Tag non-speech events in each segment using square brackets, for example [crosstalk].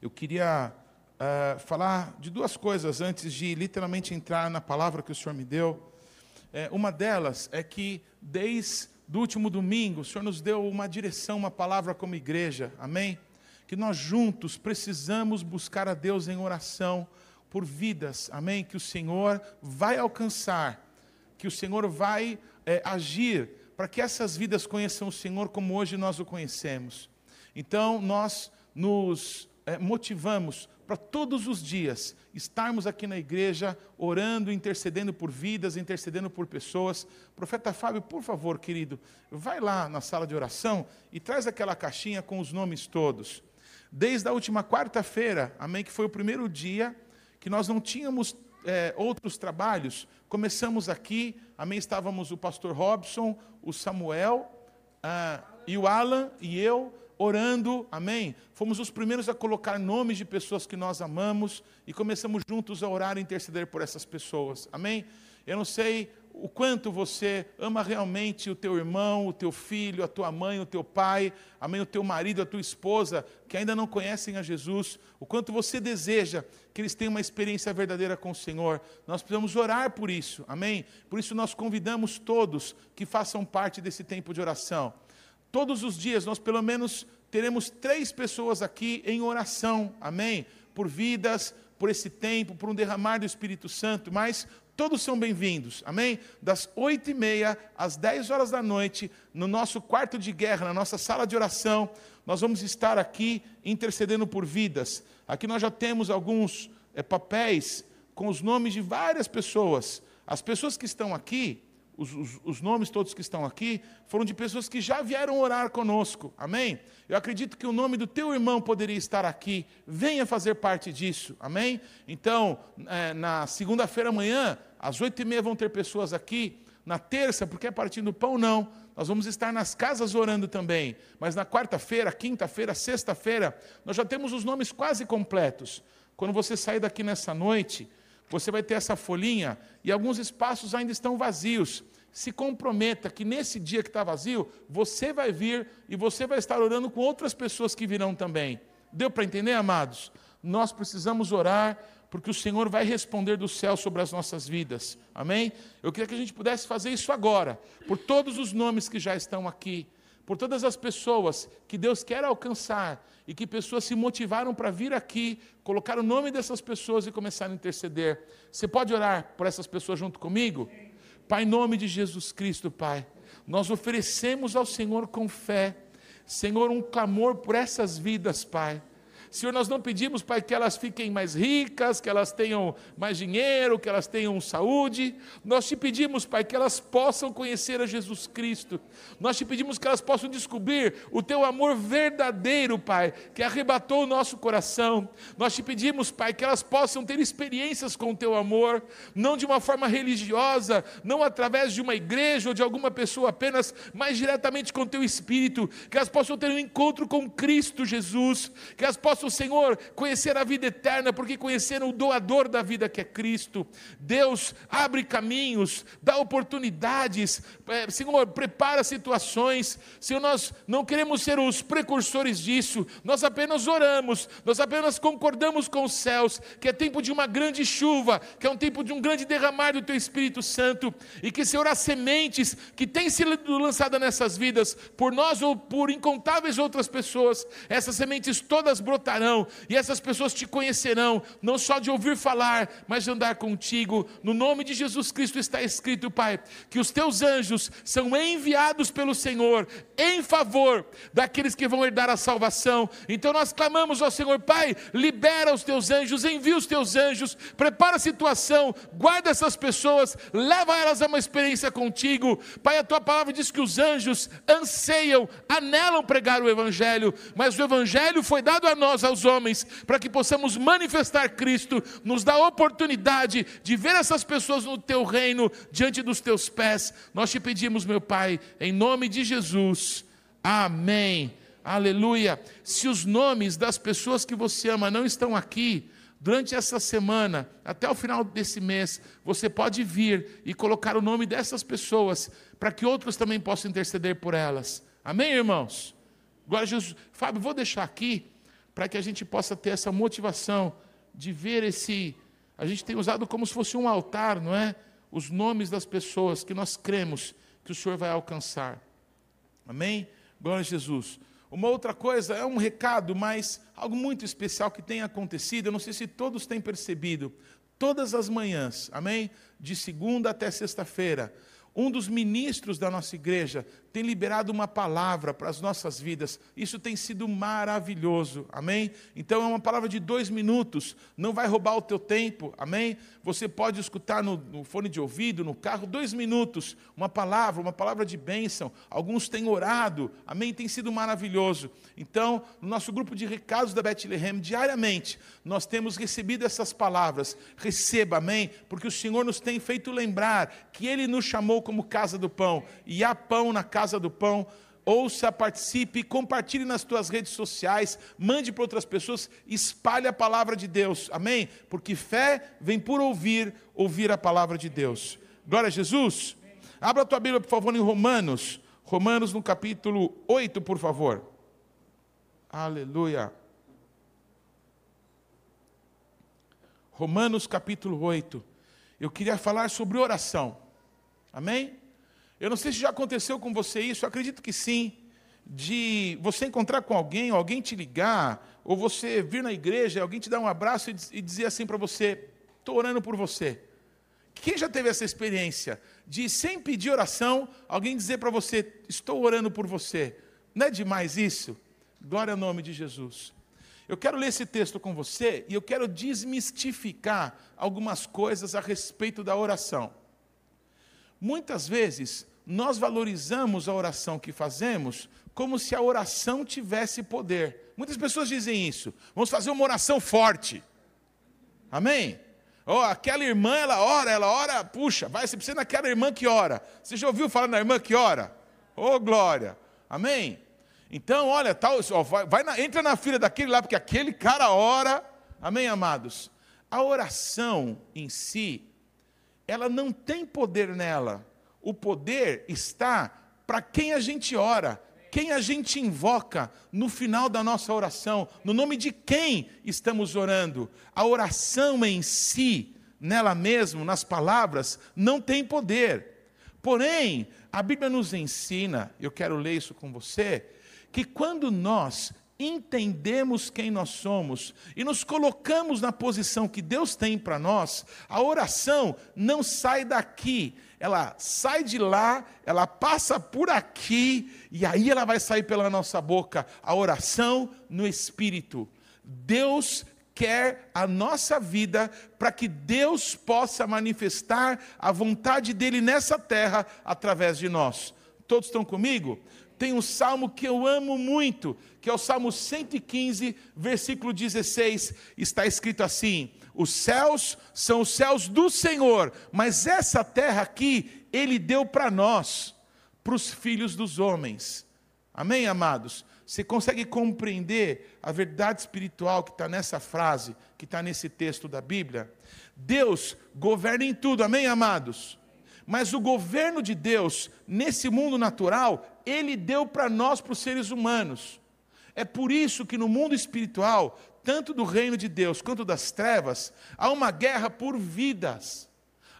Eu queria uh, falar de duas coisas antes de literalmente entrar na palavra que o Senhor me deu. É, uma delas é que desde o último domingo, o Senhor nos deu uma direção, uma palavra como igreja, amém? Que nós juntos precisamos buscar a Deus em oração por vidas, amém? Que o Senhor vai alcançar, que o Senhor vai é, agir para que essas vidas conheçam o Senhor como hoje nós o conhecemos. Então, nós nos é, motivamos para todos os dias estarmos aqui na igreja orando, intercedendo por vidas, intercedendo por pessoas. Profeta Fábio, por favor, querido, vai lá na sala de oração e traz aquela caixinha com os nomes todos. Desde a última quarta-feira, amém, que foi o primeiro dia que nós não tínhamos é, outros trabalhos, começamos aqui, amém, estávamos o pastor Robson, o Samuel ah, e o Alan e eu, orando, amém? Fomos os primeiros a colocar nomes de pessoas que nós amamos e começamos juntos a orar e interceder por essas pessoas, amém? Eu não sei o quanto você ama realmente o teu irmão, o teu filho, a tua mãe, o teu pai, amém, o teu marido, a tua esposa, que ainda não conhecem a Jesus, o quanto você deseja que eles tenham uma experiência verdadeira com o Senhor. Nós precisamos orar por isso, amém? Por isso nós convidamos todos que façam parte desse tempo de oração. Todos os dias nós pelo menos teremos três pessoas aqui em oração, amém? Por vidas, por esse tempo, por um derramar do Espírito Santo, mas todos são bem-vindos, amém? Das oito e meia às dez horas da noite, no nosso quarto de guerra, na nossa sala de oração, nós vamos estar aqui intercedendo por vidas. Aqui nós já temos alguns é, papéis com os nomes de várias pessoas. As pessoas que estão aqui, os, os, os, nomes todos que estão aqui, foram de pessoas que já vieram orar conosco, amém? Eu acredito que o nome do teu irmão poderia estar aqui, venha fazer parte disso, amém? Então, é, na segunda-feira amanhã, às oito e meia vão ter pessoas aqui, na terça, porque é partindo do pão, não, nós vamos estar nas casas orando também, mas na quarta-feira, quinta-feira, sexta-feira, nós já temos os nomes quase completos. Quando você sair daqui nessa noite, você vai ter essa folhinha e alguns espaços ainda estão vazios. Se comprometa que nesse dia que está vazio, você vai vir e você vai estar orando com outras pessoas que virão também. Deu para entender, amados? Nós precisamos orar porque o Senhor vai responder do céu sobre as nossas vidas. Amém? Eu queria que a gente pudesse fazer isso agora, por todos os nomes que já estão aqui por todas as pessoas que Deus quer alcançar e que pessoas se motivaram para vir aqui, colocar o nome dessas pessoas e começar a interceder. Você pode orar por essas pessoas junto comigo? Pai, em nome de Jesus Cristo, Pai, nós oferecemos ao Senhor com fé, Senhor, um clamor por essas vidas, Pai. Senhor, nós não pedimos, Pai, que elas fiquem mais ricas, que elas tenham mais dinheiro, que elas tenham saúde. Nós te pedimos, Pai, que elas possam conhecer a Jesus Cristo. Nós te pedimos que elas possam descobrir o teu amor verdadeiro, Pai, que arrebatou o nosso coração. Nós te pedimos, Pai, que elas possam ter experiências com o teu amor, não de uma forma religiosa, não através de uma igreja ou de alguma pessoa apenas, mas diretamente com o teu espírito, que elas possam ter um encontro com Cristo Jesus, que elas possam possam, Senhor, conhecer a vida eterna, porque conheceram o doador da vida que é Cristo. Deus abre caminhos, dá oportunidades, é, Senhor, prepara situações. Senhor, nós não queremos ser os precursores disso, nós apenas oramos, nós apenas concordamos com os céus, que é tempo de uma grande chuva, que é um tempo de um grande derramar do Teu Espírito Santo, e que, Senhor, as sementes que têm sido lançadas nessas vidas, por nós ou por incontáveis outras pessoas, essas sementes todas e essas pessoas te conhecerão, não só de ouvir falar, mas de andar contigo. No nome de Jesus Cristo está escrito, Pai, que os teus anjos são enviados pelo Senhor em favor daqueles que vão herdar a salvação. Então nós clamamos ao Senhor, Pai, libera os teus anjos, envia os teus anjos, prepara a situação, guarda essas pessoas, leva elas a uma experiência contigo. Pai, a tua palavra diz que os anjos anseiam, anelam pregar o Evangelho, mas o Evangelho foi dado a nós nós aos homens, para que possamos manifestar Cristo, nos dá a oportunidade de ver essas pessoas no teu reino, diante dos teus pés. Nós te pedimos, meu Pai, em nome de Jesus. Amém. Aleluia. Se os nomes das pessoas que você ama não estão aqui, durante essa semana, até o final desse mês, você pode vir e colocar o nome dessas pessoas, para que outros também possam interceder por elas. Amém, irmãos? Glória a Jesus. Fábio, vou deixar aqui para que a gente possa ter essa motivação de ver esse. A gente tem usado como se fosse um altar, não é? Os nomes das pessoas que nós cremos que o Senhor vai alcançar. Amém? Glória a Jesus. Uma outra coisa, é um recado, mas algo muito especial que tem acontecido, eu não sei se todos têm percebido. Todas as manhãs, amém? De segunda até sexta-feira, um dos ministros da nossa igreja tem liberado uma palavra para as nossas vidas. Isso tem sido maravilhoso, amém? Então é uma palavra de dois minutos, não vai roubar o teu tempo, amém? Você pode escutar no, no fone de ouvido, no carro, dois minutos, uma palavra, uma palavra de bênção. Alguns têm orado, amém? Tem sido maravilhoso. Então, no nosso grupo de recados da Bethlehem, diariamente, nós temos recebido essas palavras. Receba, amém? Porque o Senhor nos tem feito lembrar que Ele nos chamou como casa do pão, e há pão na casa do pão. Ouça, participe, compartilhe nas tuas redes sociais, mande para outras pessoas, espalhe a palavra de Deus, amém? Porque fé vem por ouvir, ouvir a palavra de Deus. Glória a Jesus. Abra a tua Bíblia, por favor, em Romanos, Romanos no capítulo 8, por favor. Aleluia. Romanos capítulo 8. Eu queria falar sobre oração. Amém? Eu não sei se já aconteceu com você isso, eu acredito que sim. De você encontrar com alguém, alguém te ligar, ou você vir na igreja, alguém te dar um abraço e dizer assim para você: estou orando por você. Quem já teve essa experiência de, sem pedir oração, alguém dizer para você: estou orando por você? Não é demais isso? Glória ao nome de Jesus. Eu quero ler esse texto com você e eu quero desmistificar algumas coisas a respeito da oração. Muitas vezes, nós valorizamos a oração que fazemos como se a oração tivesse poder. Muitas pessoas dizem isso. Vamos fazer uma oração forte. Amém? Oh, aquela irmã, ela ora, ela ora, puxa, vai, você precisa naquela irmã que ora. Você já ouviu falar na irmã que ora? Oh, glória. Amém? Então, olha, tal, vai, vai na, entra na fila daquele lá, porque aquele cara ora. Amém, amados? A oração em si, ela não tem poder nela. O poder está para quem a gente ora, quem a gente invoca no final da nossa oração, no nome de quem estamos orando. A oração em si, nela mesmo, nas palavras, não tem poder. Porém, a Bíblia nos ensina, eu quero ler isso com você, que quando nós entendemos quem nós somos e nos colocamos na posição que Deus tem para nós, a oração não sai daqui, ela sai de lá, ela passa por aqui e aí ela vai sair pela nossa boca. A oração no espírito. Deus quer a nossa vida para que Deus possa manifestar a vontade dele nessa terra através de nós. Todos estão comigo? Tem um salmo que eu amo muito, que é o Salmo 115, versículo 16. Está escrito assim: Os céus são os céus do Senhor, mas essa terra aqui, Ele deu para nós, para os filhos dos homens. Amém, amados? Você consegue compreender a verdade espiritual que está nessa frase, que está nesse texto da Bíblia? Deus governa em tudo, amém, amados? Mas o governo de Deus nesse mundo natural ele deu para nós, para os seres humanos. É por isso que no mundo espiritual, tanto do reino de Deus quanto das trevas, há uma guerra por vidas,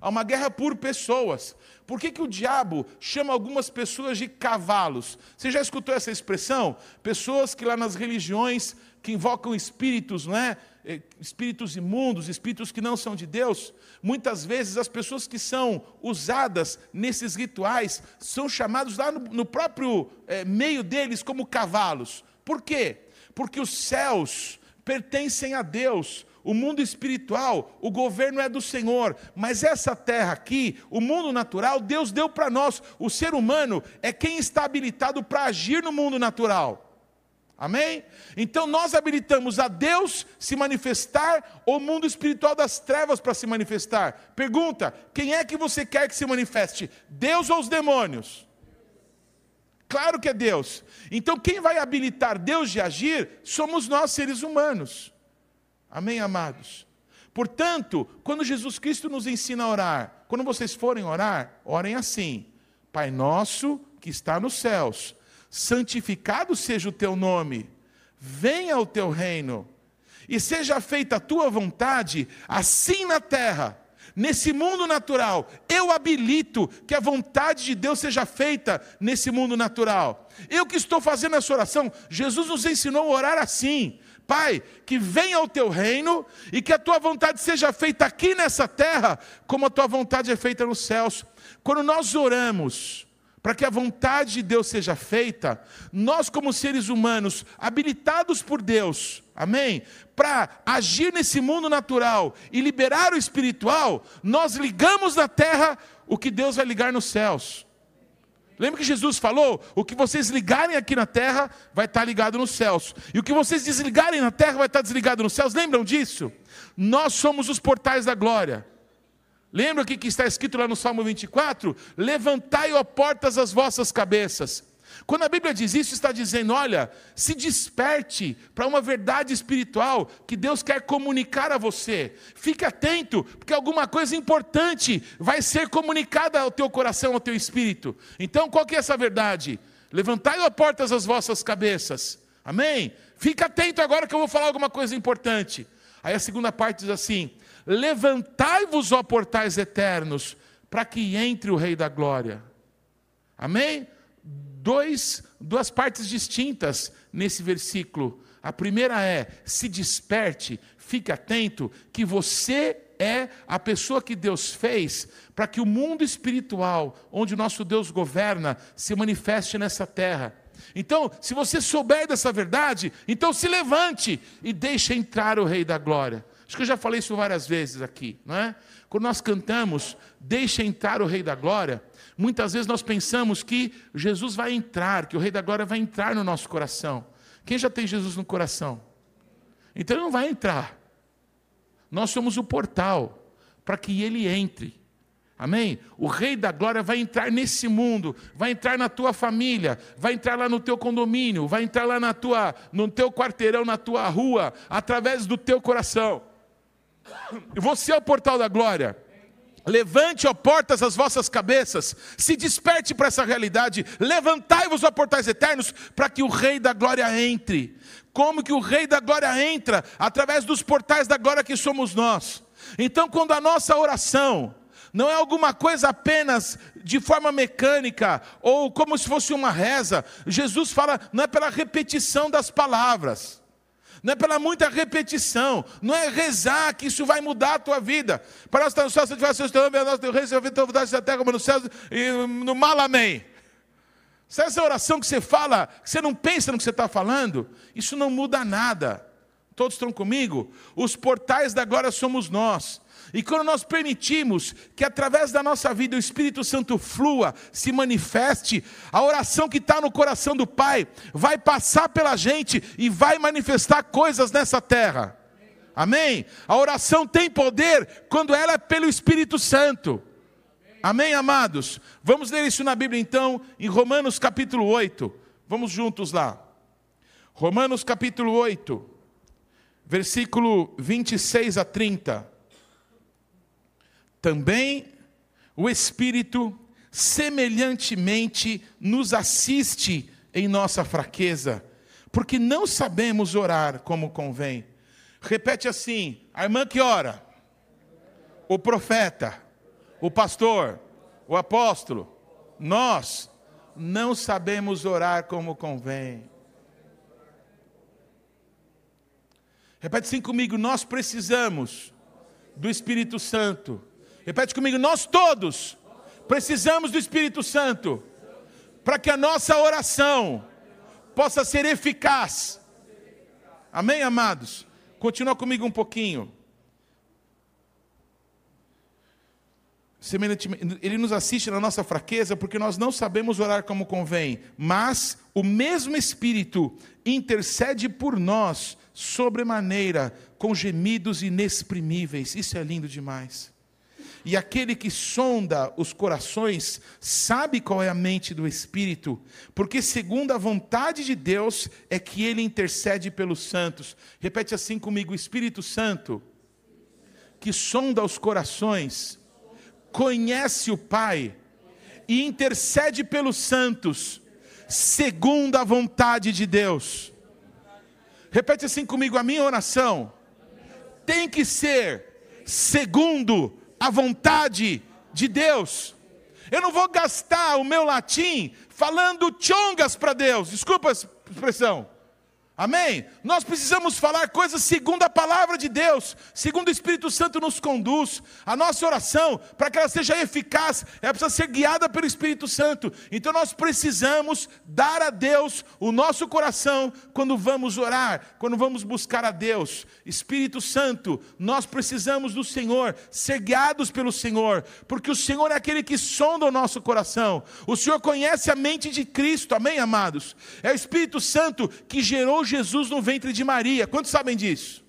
há uma guerra por pessoas. Por que, que o diabo chama algumas pessoas de cavalos? Você já escutou essa expressão? Pessoas que lá nas religiões que invocam espíritos, não é? Eh, espíritos imundos, espíritos que não são de Deus, muitas vezes as pessoas que são usadas nesses rituais são chamados lá no, no próprio é, meio deles como cavalos. Por quê? Porque os céus pertencem a Deus, o mundo espiritual, o governo é do Senhor, mas essa terra aqui, o mundo natural, Deus deu para nós. O ser humano é quem está habilitado para agir no mundo natural. Amém? Então nós habilitamos a Deus se manifestar ou o mundo espiritual das trevas para se manifestar. Pergunta: quem é que você quer que se manifeste? Deus ou os demônios? Claro que é Deus. Então quem vai habilitar Deus de agir somos nós, seres humanos. Amém, amados? Portanto, quando Jesus Cristo nos ensina a orar, quando vocês forem orar, orem assim: Pai nosso que está nos céus santificado seja o teu nome, venha o teu reino, e seja feita a tua vontade, assim na terra, nesse mundo natural. Eu habilito que a vontade de Deus seja feita nesse mundo natural. Eu que estou fazendo essa oração, Jesus nos ensinou a orar assim. Pai, que venha o teu reino e que a tua vontade seja feita aqui nessa terra, como a tua vontade é feita nos céus. Quando nós oramos para que a vontade de Deus seja feita, nós, como seres humanos, habilitados por Deus, amém? Para agir nesse mundo natural e liberar o espiritual, nós ligamos na terra o que Deus vai ligar nos céus. Lembra que Jesus falou? O que vocês ligarem aqui na terra vai estar ligado nos céus. E o que vocês desligarem na terra vai estar desligado nos céus. Lembram disso? Nós somos os portais da glória. Lembra o que está escrito lá no Salmo 24? Levantai, ó portas, as vossas cabeças. Quando a Bíblia diz isso, está dizendo: olha, se desperte para uma verdade espiritual que Deus quer comunicar a você. Fique atento, porque alguma coisa importante vai ser comunicada ao teu coração, ao teu espírito. Então, qual que é essa verdade? Levantai a portas as vossas cabeças. Amém? Fique atento agora que eu vou falar alguma coisa importante. Aí a segunda parte diz assim: Levantai-vos, ó portais eternos, para que entre o Rei da Glória. Amém? dois, duas partes distintas nesse versículo. A primeira é: se desperte, fique atento, que você é a pessoa que Deus fez para que o mundo espiritual, onde nosso Deus governa, se manifeste nessa terra. Então, se você souber dessa verdade, então se levante e deixe entrar o Rei da Glória. Acho que eu já falei isso várias vezes aqui, não é? Quando nós cantamos, deixe entrar o Rei da Glória, Muitas vezes nós pensamos que Jesus vai entrar, que o Rei da Glória vai entrar no nosso coração. Quem já tem Jesus no coração? Então ele não vai entrar. Nós somos o portal para que ele entre. Amém? O Rei da Glória vai entrar nesse mundo, vai entrar na tua família, vai entrar lá no teu condomínio, vai entrar lá na tua, no teu quarteirão, na tua rua, através do teu coração. Você é o portal da glória. Levante, ó portas, as vossas cabeças, se desperte para essa realidade, levantai-vos, ó portais eternos, para que o Rei da Glória entre. Como que o Rei da Glória entra? Através dos portais da glória que somos nós. Então, quando a nossa oração não é alguma coisa apenas de forma mecânica, ou como se fosse uma reza, Jesus fala, não é pela repetição das palavras não é pela muita repetição, não é rezar que isso vai mudar a tua vida. Para nós estar no céu, se tiver teu nome, nós teu rei, se tua vontade terra como no céu, e no mal amém. Se essa oração que você fala, que você não pensa no que você está falando, isso não muda nada. Todos estão comigo? Os portais da glória somos nós. E quando nós permitimos que através da nossa vida o Espírito Santo flua, se manifeste, a oração que está no coração do Pai vai passar pela gente e vai manifestar coisas nessa terra. Amém? A oração tem poder quando ela é pelo Espírito Santo. Amém, amados? Vamos ler isso na Bíblia então, em Romanos capítulo 8. Vamos juntos lá. Romanos capítulo 8, versículo 26 a 30 também o Espírito semelhantemente nos assiste em nossa fraqueza, porque não sabemos orar como convém. Repete assim: a irmã que ora, o profeta, o pastor, o apóstolo, nós não sabemos orar como convém. Repete assim comigo: nós precisamos do Espírito Santo Repete comigo, nós todos precisamos do Espírito Santo para que a nossa oração possa ser eficaz. Amém, amados? Continua comigo um pouquinho. Ele nos assiste na nossa fraqueza porque nós não sabemos orar como convém, mas o mesmo Espírito intercede por nós sobremaneira com gemidos inexprimíveis. Isso é lindo demais. E aquele que sonda os corações sabe qual é a mente do Espírito, porque segundo a vontade de Deus é que ele intercede pelos santos. Repete assim comigo: Espírito Santo, que sonda os corações, conhece o Pai e intercede pelos santos, segundo a vontade de Deus. Repete assim comigo: a minha oração tem que ser segundo a vontade de Deus. Eu não vou gastar o meu latim falando chongas para Deus, desculpa a expressão. Amém? Nós precisamos falar coisas segundo a palavra de Deus, segundo o Espírito Santo nos conduz. A nossa oração, para que ela seja eficaz, ela precisa ser guiada pelo Espírito Santo. Então nós precisamos dar a Deus o nosso coração quando vamos orar, quando vamos buscar a Deus. Espírito Santo, nós precisamos do Senhor, ser guiados pelo Senhor, porque o Senhor é aquele que sonda o nosso coração. O Senhor conhece a mente de Cristo, amém, amados? É o Espírito Santo que gerou Jesus no ventre de Maria. Quantos sabem disso?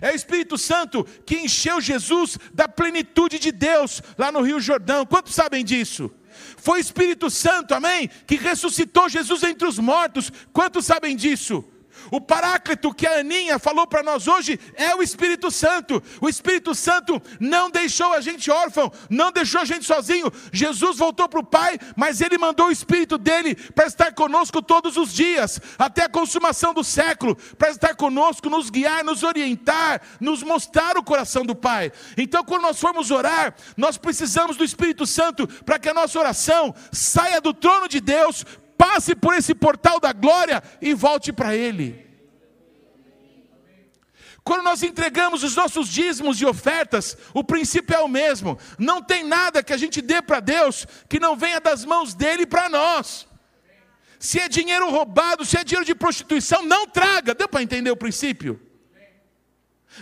É o Espírito Santo que encheu Jesus da plenitude de Deus lá no Rio Jordão. Quantos sabem disso? Foi o Espírito Santo, amém? Que ressuscitou Jesus entre os mortos. Quantos sabem disso? O paráclito que a Aninha falou para nós hoje é o Espírito Santo. O Espírito Santo não deixou a gente órfão, não deixou a gente sozinho. Jesus voltou para o Pai, mas ele mandou o Espírito dele para estar conosco todos os dias, até a consumação do século, para estar conosco, nos guiar, nos orientar, nos mostrar o coração do Pai. Então, quando nós formos orar, nós precisamos do Espírito Santo para que a nossa oração saia do trono de Deus passe por esse portal da glória e volte para Ele. Quando nós entregamos os nossos dízimos e ofertas, o princípio é o mesmo. Não tem nada que a gente dê para Deus que não venha das mãos dele para nós. Se é dinheiro roubado, se é dinheiro de prostituição, não traga. Deu para entender o princípio?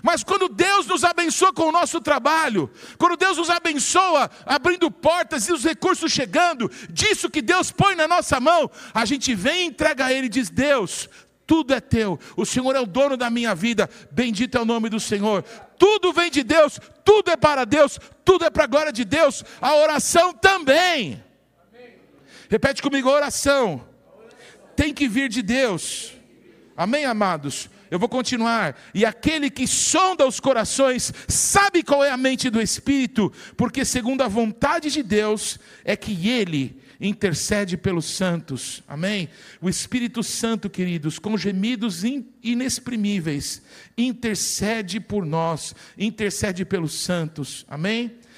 Mas quando Deus nos abençoa com o nosso trabalho, quando Deus nos abençoa abrindo portas e os recursos chegando, disso que Deus põe na nossa mão, a gente vem e entrega a Ele e diz: Deus, tudo é teu, o Senhor é o dono da minha vida, bendito é o nome do Senhor. Tudo vem de Deus, tudo é para Deus, tudo é para a glória de Deus, a oração também. Repete comigo: a oração tem que vir de Deus. Amém, amados? Eu vou continuar. E aquele que sonda os corações sabe qual é a mente do Espírito, porque segundo a vontade de Deus é que ele intercede pelos santos. Amém? O Espírito Santo, queridos, com gemidos inexprimíveis, intercede por nós, intercede pelos santos. Amém?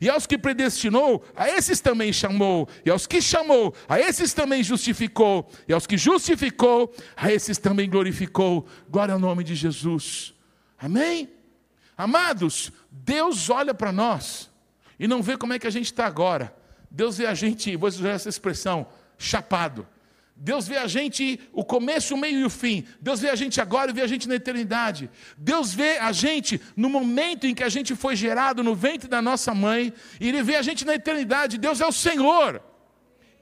E aos que predestinou, a esses também chamou. E aos que chamou, a esses também justificou. E aos que justificou, a esses também glorificou. Glória ao nome de Jesus. Amém? Amados, Deus olha para nós e não vê como é que a gente está agora. Deus vê a gente, vou usar essa expressão, chapado. Deus vê a gente o começo, o meio e o fim. Deus vê a gente agora e vê a gente na eternidade. Deus vê a gente no momento em que a gente foi gerado no ventre da nossa mãe, e Ele vê a gente na eternidade. Deus é o Senhor.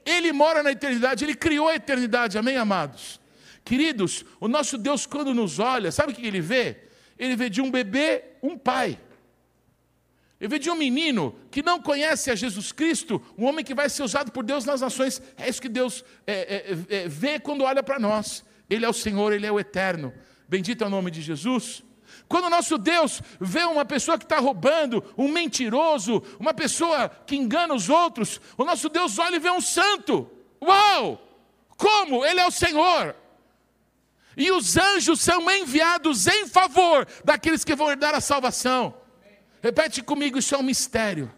Ele mora na eternidade, Ele criou a eternidade. Amém, amados? Queridos, o nosso Deus, quando nos olha, sabe o que Ele vê? Ele vê de um bebê um pai. Eu de um menino que não conhece a Jesus Cristo, um homem que vai ser usado por Deus nas nações. É isso que Deus é, é, é, vê quando olha para nós. Ele é o Senhor, Ele é o eterno. Bendito é o nome de Jesus. Quando o nosso Deus vê uma pessoa que está roubando, um mentiroso, uma pessoa que engana os outros, o nosso Deus olha e vê um santo. Uau! Como? Ele é o Senhor. E os anjos são enviados em favor daqueles que vão herdar a salvação. Repete comigo, isso é um mistério.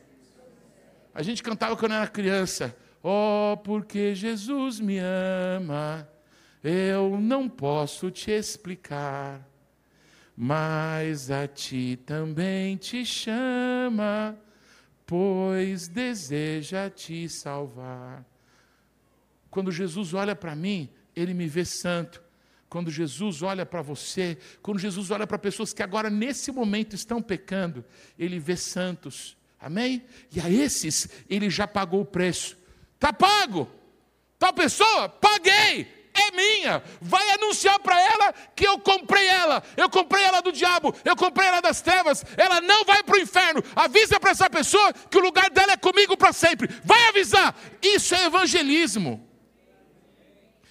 A gente cantava quando era criança. Oh, porque Jesus me ama, eu não posso te explicar, mas a ti também te chama, pois deseja te salvar. Quando Jesus olha para mim, ele me vê santo. Quando Jesus olha para você, quando Jesus olha para pessoas que agora nesse momento estão pecando, ele vê santos. Amém? E a esses ele já pagou o preço. Está pago. Tal pessoa, paguei é minha. Vai anunciar para ela que eu comprei ela. Eu comprei ela do diabo. Eu comprei ela das trevas. Ela não vai para o inferno. Avisa para essa pessoa que o lugar dela é comigo para sempre. Vai avisar. Isso é evangelismo.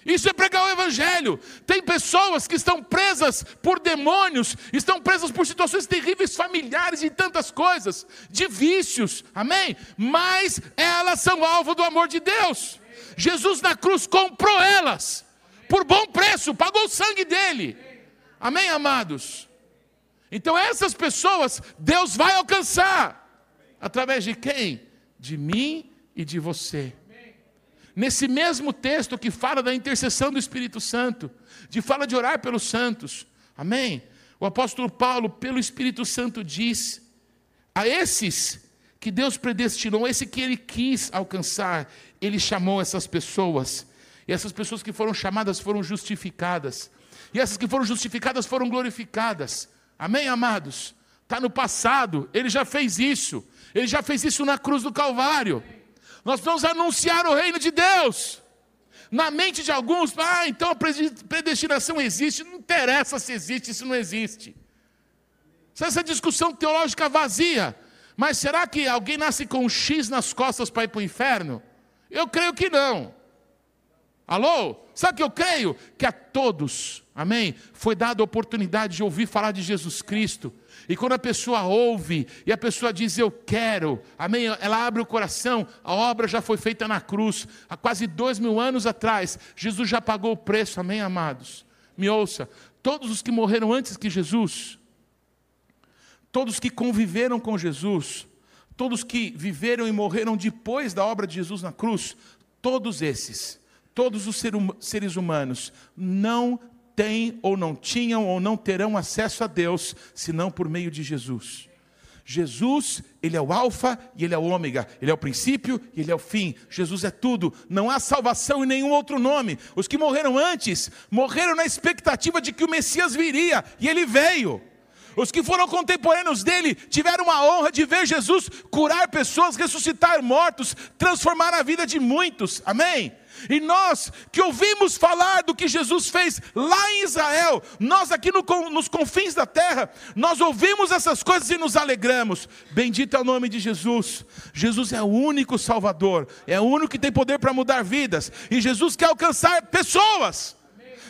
Isso é pregar o Evangelho. Tem pessoas que estão presas por demônios, estão presas por situações terríveis familiares e tantas coisas, de vícios, amém? Mas elas são alvo do amor de Deus. Jesus na cruz comprou elas, por bom preço, pagou o sangue dele, amém, amados? Então essas pessoas Deus vai alcançar, através de quem? De mim e de você. Nesse mesmo texto que fala da intercessão do Espírito Santo, de fala de orar pelos santos, amém? O apóstolo Paulo, pelo Espírito Santo, diz: a esses que Deus predestinou, esse que ele quis alcançar, ele chamou essas pessoas, e essas pessoas que foram chamadas foram justificadas, e essas que foram justificadas foram glorificadas, amém, amados? Está no passado, ele já fez isso, ele já fez isso na cruz do Calvário. Nós vamos anunciar o reino de Deus. Na mente de alguns, ah, então a predestinação existe. Não interessa se existe, se não existe. Essa discussão teológica vazia. Mas será que alguém nasce com um X nas costas para ir para o inferno? Eu creio que não. Alô? Sabe o que eu creio? Que a todos, amém, foi dada a oportunidade de ouvir falar de Jesus Cristo e quando a pessoa ouve e a pessoa diz eu quero, amém? Ela abre o coração, a obra já foi feita na cruz, há quase dois mil anos atrás, Jesus já pagou o preço, amém, amados? Me ouça, todos os que morreram antes que Jesus, todos que conviveram com Jesus, todos que viveram e morreram depois da obra de Jesus na cruz, todos esses, todos os hum, seres humanos não têm ou não tinham ou não terão acesso a Deus, senão por meio de Jesus. Jesus, Ele é o Alfa e Ele é o Ômega, Ele é o princípio e Ele é o fim. Jesus é tudo, não há salvação em nenhum outro nome. Os que morreram antes, morreram na expectativa de que o Messias viria e Ele veio. Os que foram contemporâneos dele tiveram a honra de ver Jesus curar pessoas, ressuscitar mortos, transformar a vida de muitos. Amém? E nós que ouvimos falar do que Jesus fez lá em Israel, nós aqui no, nos confins da terra, nós ouvimos essas coisas e nos alegramos. Bendito é o nome de Jesus. Jesus é o único Salvador, é o único que tem poder para mudar vidas. E Jesus quer alcançar pessoas.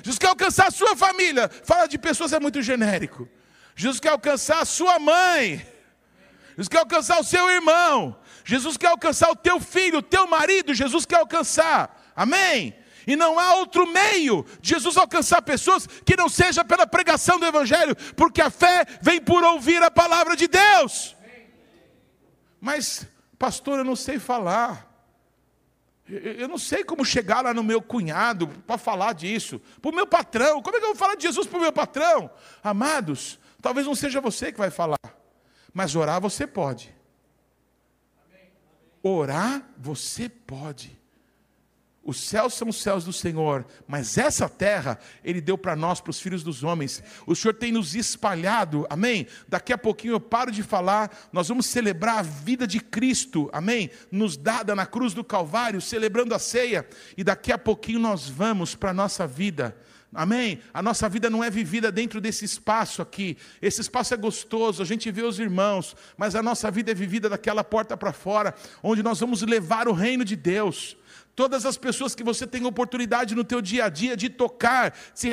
Jesus quer alcançar a sua família. Fala de pessoas é muito genérico. Jesus quer alcançar a sua mãe. Jesus quer alcançar o seu irmão. Jesus quer alcançar o teu filho, o teu marido. Jesus quer alcançar. Amém? E não há outro meio de Jesus alcançar pessoas que não seja pela pregação do Evangelho, porque a fé vem por ouvir a palavra de Deus. Mas, pastor, eu não sei falar. Eu não sei como chegar lá no meu cunhado para falar disso, para o meu patrão. Como é que eu vou falar de Jesus para o meu patrão? Amados, talvez não seja você que vai falar, mas orar você pode. Orar você pode. Os céus são os céus do Senhor, mas essa terra Ele deu para nós, para os filhos dos homens. O Senhor tem nos espalhado, amém? Daqui a pouquinho eu paro de falar, nós vamos celebrar a vida de Cristo, amém? Nos dada na cruz do Calvário, celebrando a ceia, e daqui a pouquinho nós vamos para a nossa vida. Amém? A nossa vida não é vivida dentro desse espaço aqui. Esse espaço é gostoso, a gente vê os irmãos, mas a nossa vida é vivida daquela porta para fora, onde nós vamos levar o reino de Deus. Todas as pessoas que você tem oportunidade no teu dia a dia de tocar, se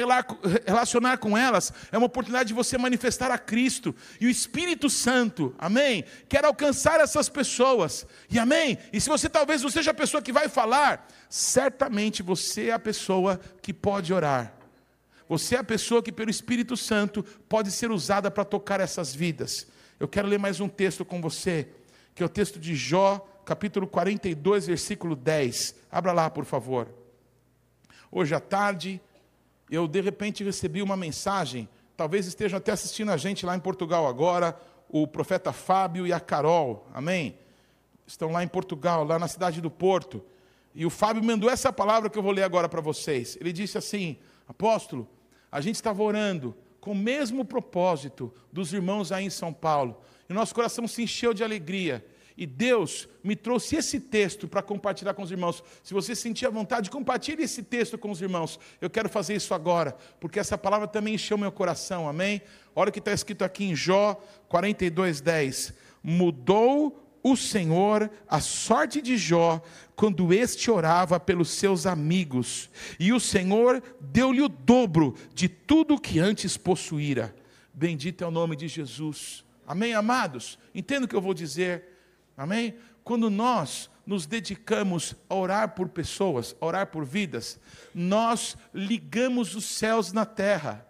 relacionar com elas, é uma oportunidade de você manifestar a Cristo. E o Espírito Santo, amém, quer alcançar essas pessoas. E amém. E se você talvez não seja a pessoa que vai falar, certamente você é a pessoa que pode orar. Você é a pessoa que pelo Espírito Santo pode ser usada para tocar essas vidas. Eu quero ler mais um texto com você, que é o texto de Jó capítulo 42, versículo 10. Abra lá, por favor. Hoje à tarde, eu de repente recebi uma mensagem, talvez estejam até assistindo a gente lá em Portugal agora, o profeta Fábio e a Carol, amém? Estão lá em Portugal, lá na cidade do Porto. E o Fábio mandou essa palavra que eu vou ler agora para vocês. Ele disse assim: Apóstolo, a gente estava orando com o mesmo propósito dos irmãos aí em São Paulo. E nosso coração se encheu de alegria. E Deus me trouxe esse texto para compartilhar com os irmãos. Se você sentir a vontade, compartilhe esse texto com os irmãos. Eu quero fazer isso agora, porque essa palavra também encheu meu coração, amém? Olha o que está escrito aqui em Jó 42, 10. Mudou o Senhor a sorte de Jó quando este orava pelos seus amigos, e o Senhor deu-lhe o dobro de tudo que antes possuíra. Bendito é o nome de Jesus. Amém, amados? Entendo o que eu vou dizer. Amém? Quando nós nos dedicamos a orar por pessoas, a orar por vidas, nós ligamos os céus na terra.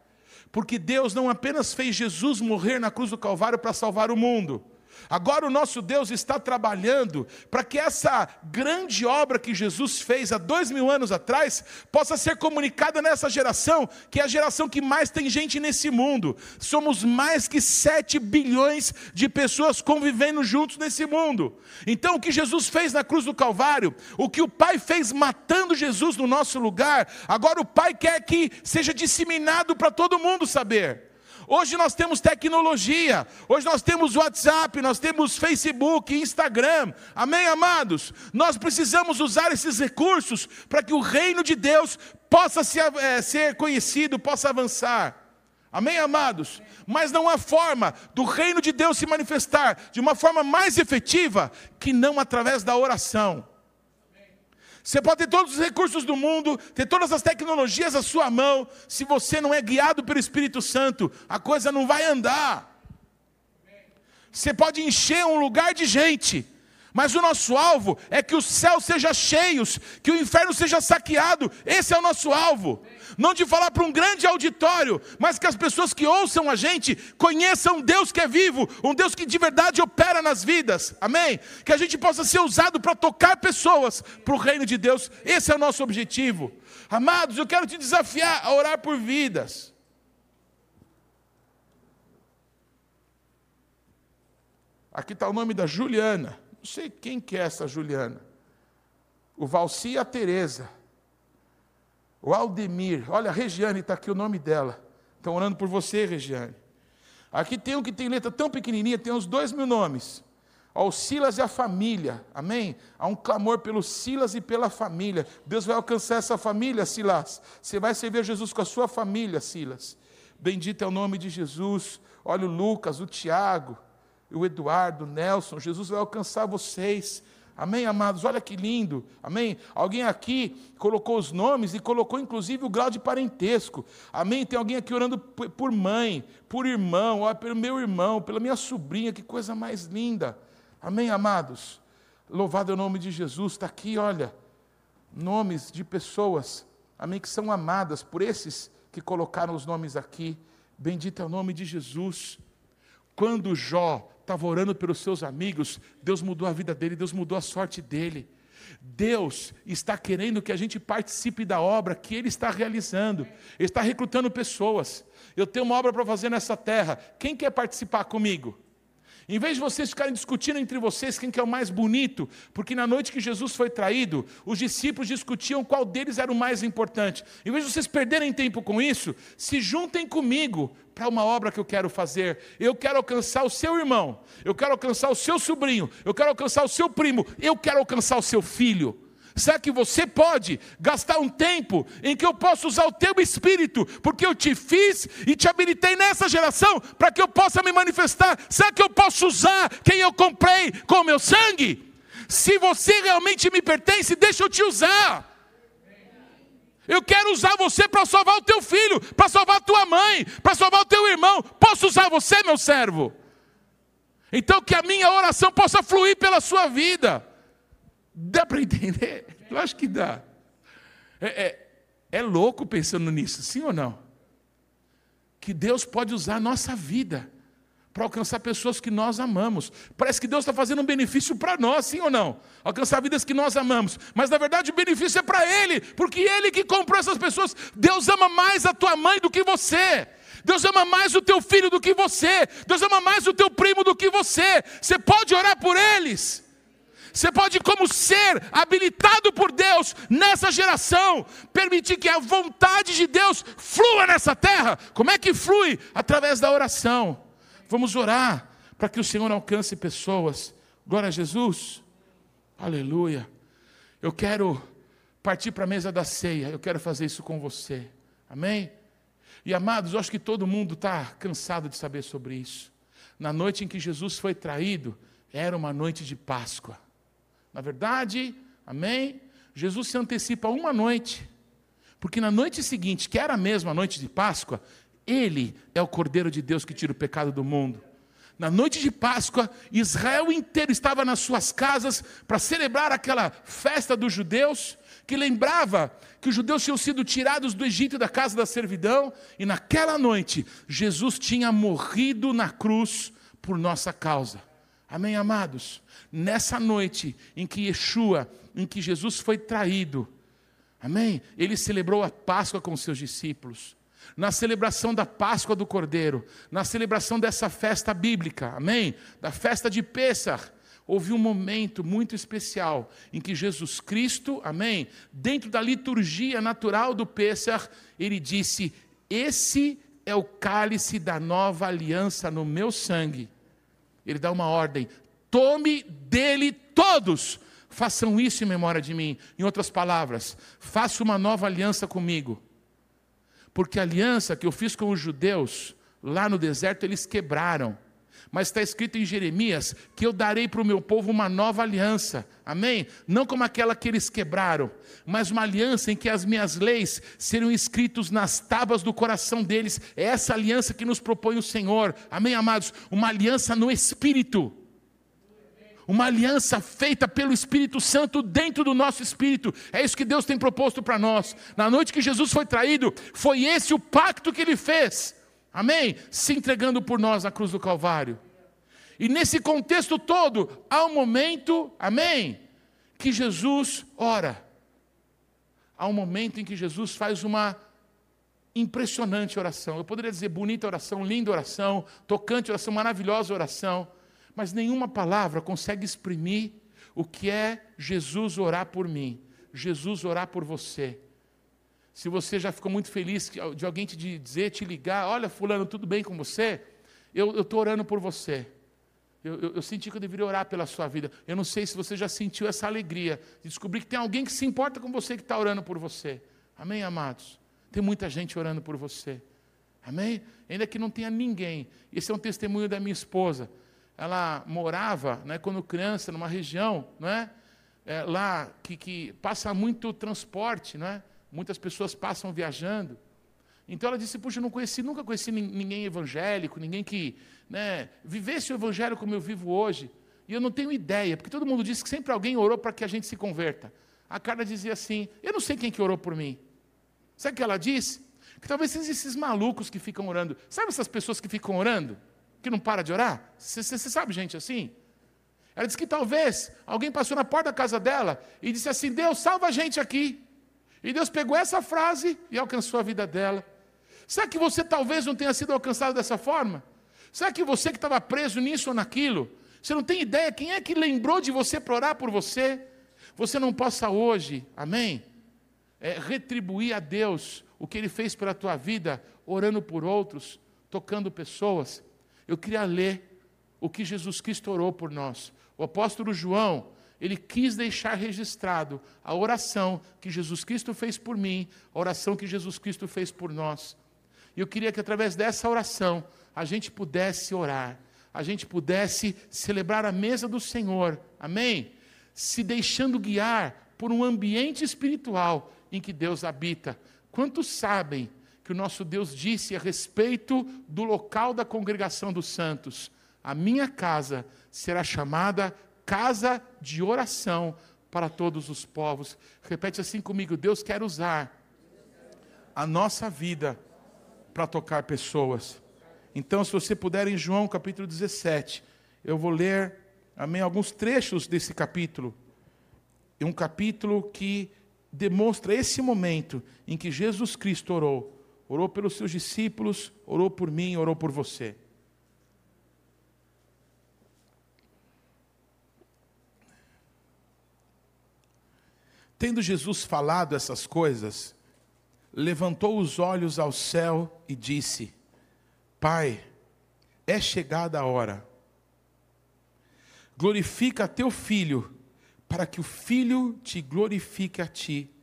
Porque Deus não apenas fez Jesus morrer na cruz do Calvário para salvar o mundo, Agora o nosso Deus está trabalhando para que essa grande obra que Jesus fez há dois mil anos atrás possa ser comunicada nessa geração, que é a geração que mais tem gente nesse mundo. Somos mais que sete bilhões de pessoas convivendo juntos nesse mundo. Então o que Jesus fez na cruz do Calvário, o que o Pai fez matando Jesus no nosso lugar, agora o Pai quer que seja disseminado para todo mundo saber. Hoje nós temos tecnologia, hoje nós temos WhatsApp, nós temos Facebook, Instagram. Amém, amados? Nós precisamos usar esses recursos para que o reino de Deus possa ser, é, ser conhecido, possa avançar. Amém, amados? Mas não há forma do reino de Deus se manifestar de uma forma mais efetiva que não através da oração. Você pode ter todos os recursos do mundo, ter todas as tecnologias à sua mão, se você não é guiado pelo Espírito Santo, a coisa não vai andar. Você pode encher um lugar de gente, mas o nosso alvo é que os céus sejam cheios, que o inferno seja saqueado. Esse é o nosso alvo não de falar para um grande auditório, mas que as pessoas que ouçam a gente conheçam um Deus que é vivo, um Deus que de verdade opera nas vidas, amém? Que a gente possa ser usado para tocar pessoas para o reino de Deus, esse é o nosso objetivo. Amados, eu quero te desafiar a orar por vidas. Aqui está o nome da Juliana. Não sei quem que é essa Juliana. O Valci e a Tereza. O Aldemir, olha, a Regiane, está aqui o nome dela. Estão orando por você, Regiane. Aqui tem um que tem letra tão pequenininha, tem uns dois mil nomes. Ao Silas e a família, amém? Há um clamor pelo Silas e pela família. Deus vai alcançar essa família, Silas. Você vai servir Jesus com a sua família, Silas. Bendito é o nome de Jesus. Olha o Lucas, o Tiago, o Eduardo, o Nelson. Jesus vai alcançar vocês. Amém, amados? Olha que lindo. Amém? Alguém aqui colocou os nomes e colocou inclusive o grau de parentesco. Amém? Tem alguém aqui orando por mãe, por irmão, ó, pelo meu irmão, pela minha sobrinha. Que coisa mais linda. Amém, amados? Louvado é o nome de Jesus. Está aqui, olha, nomes de pessoas, amém, que são amadas por esses que colocaram os nomes aqui. Bendito é o nome de Jesus. Quando Jó estava orando pelos seus amigos, Deus mudou a vida dele, Deus mudou a sorte dele. Deus está querendo que a gente participe da obra que Ele está realizando. Ele está recrutando pessoas. Eu tenho uma obra para fazer nessa terra. Quem quer participar comigo? Em vez de vocês ficarem discutindo entre vocês quem que é o mais bonito, porque na noite que Jesus foi traído, os discípulos discutiam qual deles era o mais importante. Em vez de vocês perderem tempo com isso, se juntem comigo para uma obra que eu quero fazer. Eu quero alcançar o seu irmão, eu quero alcançar o seu sobrinho, eu quero alcançar o seu primo, eu quero alcançar o seu filho. Será que você pode gastar um tempo em que eu possa usar o teu espírito, porque eu te fiz e te habilitei nessa geração para que eu possa me manifestar? Será que eu posso usar quem eu comprei com o meu sangue? Se você realmente me pertence, deixa eu te usar. Eu quero usar você para salvar o teu filho, para salvar a tua mãe, para salvar o teu irmão. Posso usar você, meu servo? Então que a minha oração possa fluir pela sua vida. Dá para entender? Eu acho que dá. É, é, é louco pensando nisso, sim ou não? Que Deus pode usar a nossa vida para alcançar pessoas que nós amamos. Parece que Deus está fazendo um benefício para nós, sim ou não? Alcançar vidas que nós amamos. Mas na verdade o benefício é para Ele, porque Ele que comprou essas pessoas. Deus ama mais a tua mãe do que você. Deus ama mais o teu filho do que você. Deus ama mais o teu primo do que você. Você pode orar por eles. Você pode, como ser habilitado por Deus nessa geração, permitir que a vontade de Deus flua nessa terra. Como é que flui? Através da oração. Vamos orar para que o Senhor alcance pessoas. Glória a Jesus. Aleluia. Eu quero partir para a mesa da ceia. Eu quero fazer isso com você. Amém? E amados, eu acho que todo mundo está cansado de saber sobre isso. Na noite em que Jesus foi traído, era uma noite de Páscoa. Na verdade, amém? Jesus se antecipa uma noite, porque na noite seguinte, que era a mesma noite de Páscoa, ele é o Cordeiro de Deus que tira o pecado do mundo. Na noite de Páscoa, Israel inteiro estava nas suas casas para celebrar aquela festa dos judeus, que lembrava que os judeus tinham sido tirados do Egito da casa da servidão, e naquela noite, Jesus tinha morrido na cruz por nossa causa. Amém, amados? Nessa noite em que Yeshua, em que Jesus foi traído, amém? Ele celebrou a Páscoa com seus discípulos na celebração da Páscoa do Cordeiro, na celebração dessa festa bíblica, amém? Da festa de Pêssar, houve um momento muito especial em que Jesus Cristo, amém? Dentro da liturgia natural do Pêssar, ele disse: Esse é o cálice da nova aliança no meu sangue. Ele dá uma ordem: tome dele todos, façam isso em memória de mim. Em outras palavras, faça uma nova aliança comigo. Porque a aliança que eu fiz com os judeus lá no deserto, eles quebraram. Mas está escrito em Jeremias que eu darei para o meu povo uma nova aliança, amém? Não como aquela que eles quebraram, mas uma aliança em que as minhas leis serão escritas nas tábuas do coração deles. É essa aliança que nos propõe o Senhor, amém, amados? Uma aliança no Espírito uma aliança feita pelo Espírito Santo dentro do nosso espírito. É isso que Deus tem proposto para nós. Na noite que Jesus foi traído, foi esse o pacto que ele fez. Amém? Se entregando por nós na cruz do Calvário. E nesse contexto todo, há um momento, amém, que Jesus ora. Há um momento em que Jesus faz uma impressionante oração. Eu poderia dizer bonita oração, linda oração, tocante oração, maravilhosa oração mas nenhuma palavra consegue exprimir o que é Jesus orar por mim, Jesus orar por você. Se você já ficou muito feliz de alguém te dizer, te ligar, olha, fulano, tudo bem com você? Eu estou orando por você. Eu, eu, eu, senti que eu deveria orar pela sua vida. Eu não sei se você já sentiu essa alegria de descobrir que tem alguém que se importa com você que está orando por você. Amém, amados? Tem muita gente orando por você. Amém? Ainda que não tenha ninguém. Esse é um testemunho da minha esposa ela morava, né, quando criança, numa região, não é? lá que, que passa muito transporte, não é? Muitas pessoas passam viajando. Então ela disse: Puxa, eu não conheci, nunca conheci ninguém evangélico, ninguém que né, vivesse o evangelho como eu vivo hoje. E eu não tenho ideia, porque todo mundo diz que sempre alguém orou para que a gente se converta. A Carla dizia assim: Eu não sei quem que orou por mim. Sabe o que ela disse? Que talvez esses malucos que ficam orando. Sabe essas pessoas que ficam orando? Que não para de orar? Você sabe gente assim? Ela disse que talvez alguém passou na porta da casa dela e disse assim: Deus, salva a gente aqui. E Deus pegou essa frase e alcançou a vida dela. Será que você talvez não tenha sido alcançado dessa forma? Será que você que estava preso nisso ou naquilo, você não tem ideia quem é que lembrou de você para orar por você? Você não possa hoje, amém? É, retribuir a Deus o que Ele fez pela tua vida, orando por outros, tocando pessoas. Eu queria ler o que Jesus Cristo orou por nós. O apóstolo João, ele quis deixar registrado a oração que Jesus Cristo fez por mim, a oração que Jesus Cristo fez por nós. E eu queria que através dessa oração a gente pudesse orar, a gente pudesse celebrar a mesa do Senhor, amém? Se deixando guiar por um ambiente espiritual em que Deus habita. Quantos sabem que o nosso Deus disse a respeito do local da congregação dos santos: A minha casa será chamada casa de oração para todos os povos. Repete assim comigo: Deus quer usar a nossa vida para tocar pessoas. Então, se você puder, em João capítulo 17, eu vou ler, amém, alguns trechos desse capítulo. É um capítulo que demonstra esse momento em que Jesus Cristo orou orou pelos seus discípulos, orou por mim, orou por você. Tendo Jesus falado essas coisas, levantou os olhos ao céu e disse: Pai, é chegada a hora. Glorifica teu filho, para que o filho te glorifique a ti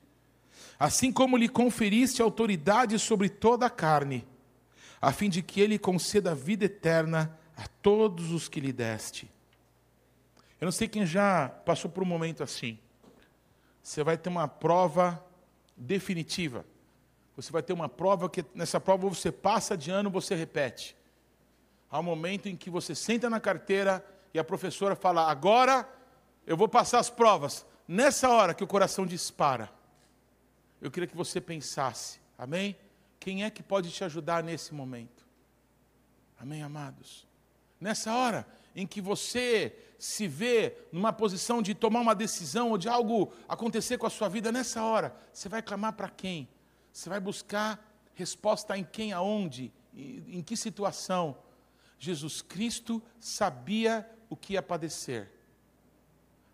assim como lhe conferiste autoridade sobre toda a carne, a fim de que ele conceda vida eterna a todos os que lhe deste. Eu não sei quem já passou por um momento assim. Você vai ter uma prova definitiva. Você vai ter uma prova que nessa prova você passa de ano, você repete. Há um momento em que você senta na carteira e a professora fala: "Agora eu vou passar as provas". Nessa hora que o coração dispara. Eu queria que você pensasse. Amém? Quem é que pode te ajudar nesse momento? Amém, amados. Nessa hora em que você se vê numa posição de tomar uma decisão ou de algo acontecer com a sua vida, nessa hora, você vai clamar para quem? Você vai buscar resposta em quem, aonde, em que situação? Jesus Cristo sabia o que ia padecer.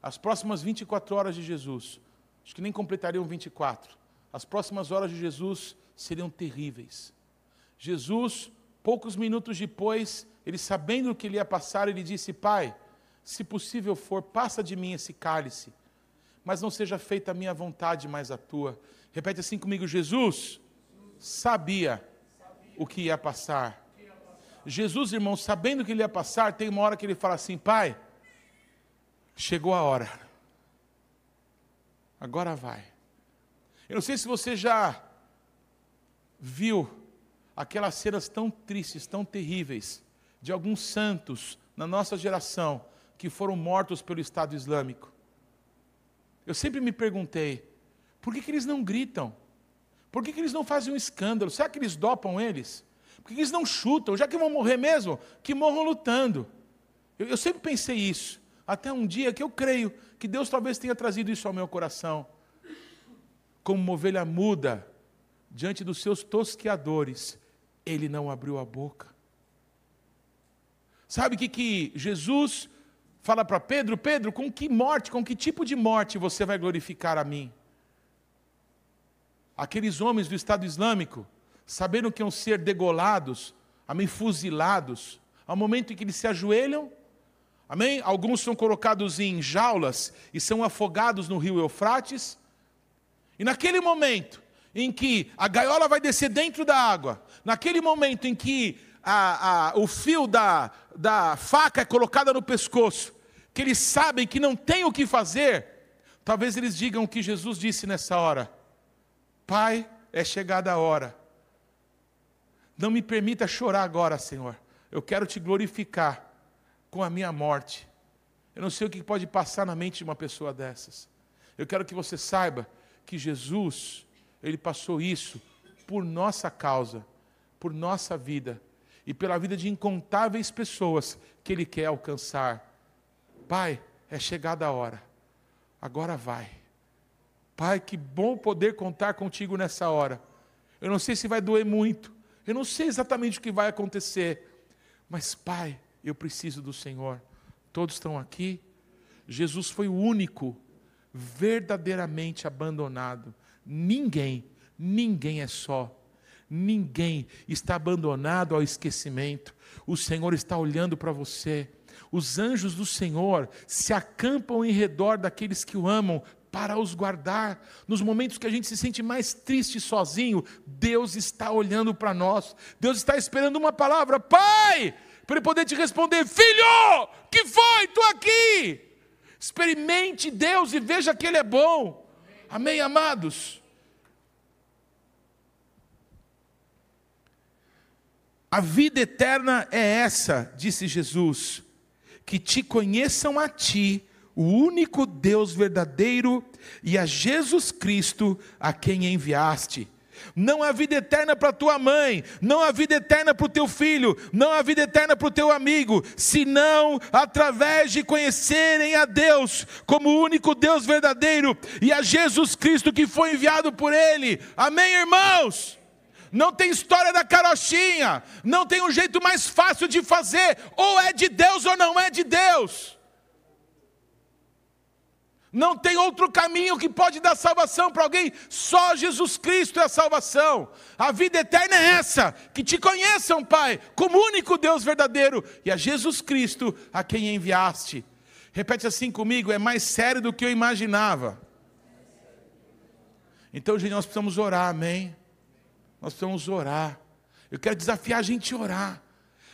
As próximas 24 horas de Jesus, acho que nem completariam 24, as próximas horas de Jesus seriam terríveis. Jesus, poucos minutos depois, ele sabendo o que ele ia passar, ele disse: Pai, se possível for, passa de mim esse cálice, mas não seja feita a minha vontade, mas a tua. Repete assim comigo: Jesus sabia o que ia passar. Jesus, irmão, sabendo o que ele ia passar, tem uma hora que ele fala assim: Pai, chegou a hora, agora vai. Eu não sei se você já viu aquelas cenas tão tristes, tão terríveis, de alguns santos na nossa geração que foram mortos pelo Estado Islâmico. Eu sempre me perguntei, por que, que eles não gritam? Por que, que eles não fazem um escândalo? Será que eles dopam eles? Por que, que eles não chutam? Já que vão morrer mesmo, que morram lutando. Eu, eu sempre pensei isso, até um dia que eu creio que Deus talvez tenha trazido isso ao meu coração. Como uma ovelha muda diante dos seus tosqueadores, ele não abriu a boca. Sabe o que, que Jesus fala para Pedro: Pedro, com que morte, com que tipo de morte você vai glorificar a mim? Aqueles homens do Estado Islâmico, sabendo que iam ser degolados, amém, fuzilados, ao momento em que eles se ajoelham, amém, alguns são colocados em jaulas e são afogados no rio Eufrates, e naquele momento em que a gaiola vai descer dentro da água, naquele momento em que a, a, o fio da, da faca é colocada no pescoço, que eles sabem que não tem o que fazer, talvez eles digam o que Jesus disse nessa hora: Pai, é chegada a hora. Não me permita chorar agora, Senhor. Eu quero te glorificar com a minha morte. Eu não sei o que pode passar na mente de uma pessoa dessas. Eu quero que você saiba que Jesus, ele passou isso por nossa causa, por nossa vida e pela vida de incontáveis pessoas que Ele quer alcançar. Pai, é chegada a hora, agora vai. Pai, que bom poder contar contigo nessa hora. Eu não sei se vai doer muito, eu não sei exatamente o que vai acontecer, mas Pai, eu preciso do Senhor. Todos estão aqui. Jesus foi o único verdadeiramente abandonado. Ninguém, ninguém é só. Ninguém está abandonado ao esquecimento. O Senhor está olhando para você. Os anjos do Senhor se acampam em redor daqueles que o amam para os guardar. Nos momentos que a gente se sente mais triste sozinho, Deus está olhando para nós. Deus está esperando uma palavra, Pai, para ele poder te responder: Filho, que foi? Estou aqui. Experimente Deus e veja que Ele é bom. Amém, amados? A vida eterna é essa, disse Jesus, que te conheçam a ti, o único Deus verdadeiro, e a Jesus Cristo, a quem enviaste. Não há vida eterna para tua mãe, não há vida eterna para o teu filho, não há vida eterna para o teu amigo, senão através de conhecerem a Deus como o único Deus verdadeiro e a Jesus Cristo que foi enviado por Ele. Amém, irmãos? não tem história da carochinha, não tem um jeito mais fácil de fazer, ou é de Deus ou não é de Deus. Não tem outro caminho que pode dar salvação para alguém, só Jesus Cristo é a salvação. A vida eterna é essa: que te conheçam, Pai, como único Deus verdadeiro, e a Jesus Cristo a quem enviaste. Repete assim comigo: é mais sério do que eu imaginava. Então, gente, nós precisamos orar, amém? Nós precisamos orar. Eu quero desafiar a gente a orar.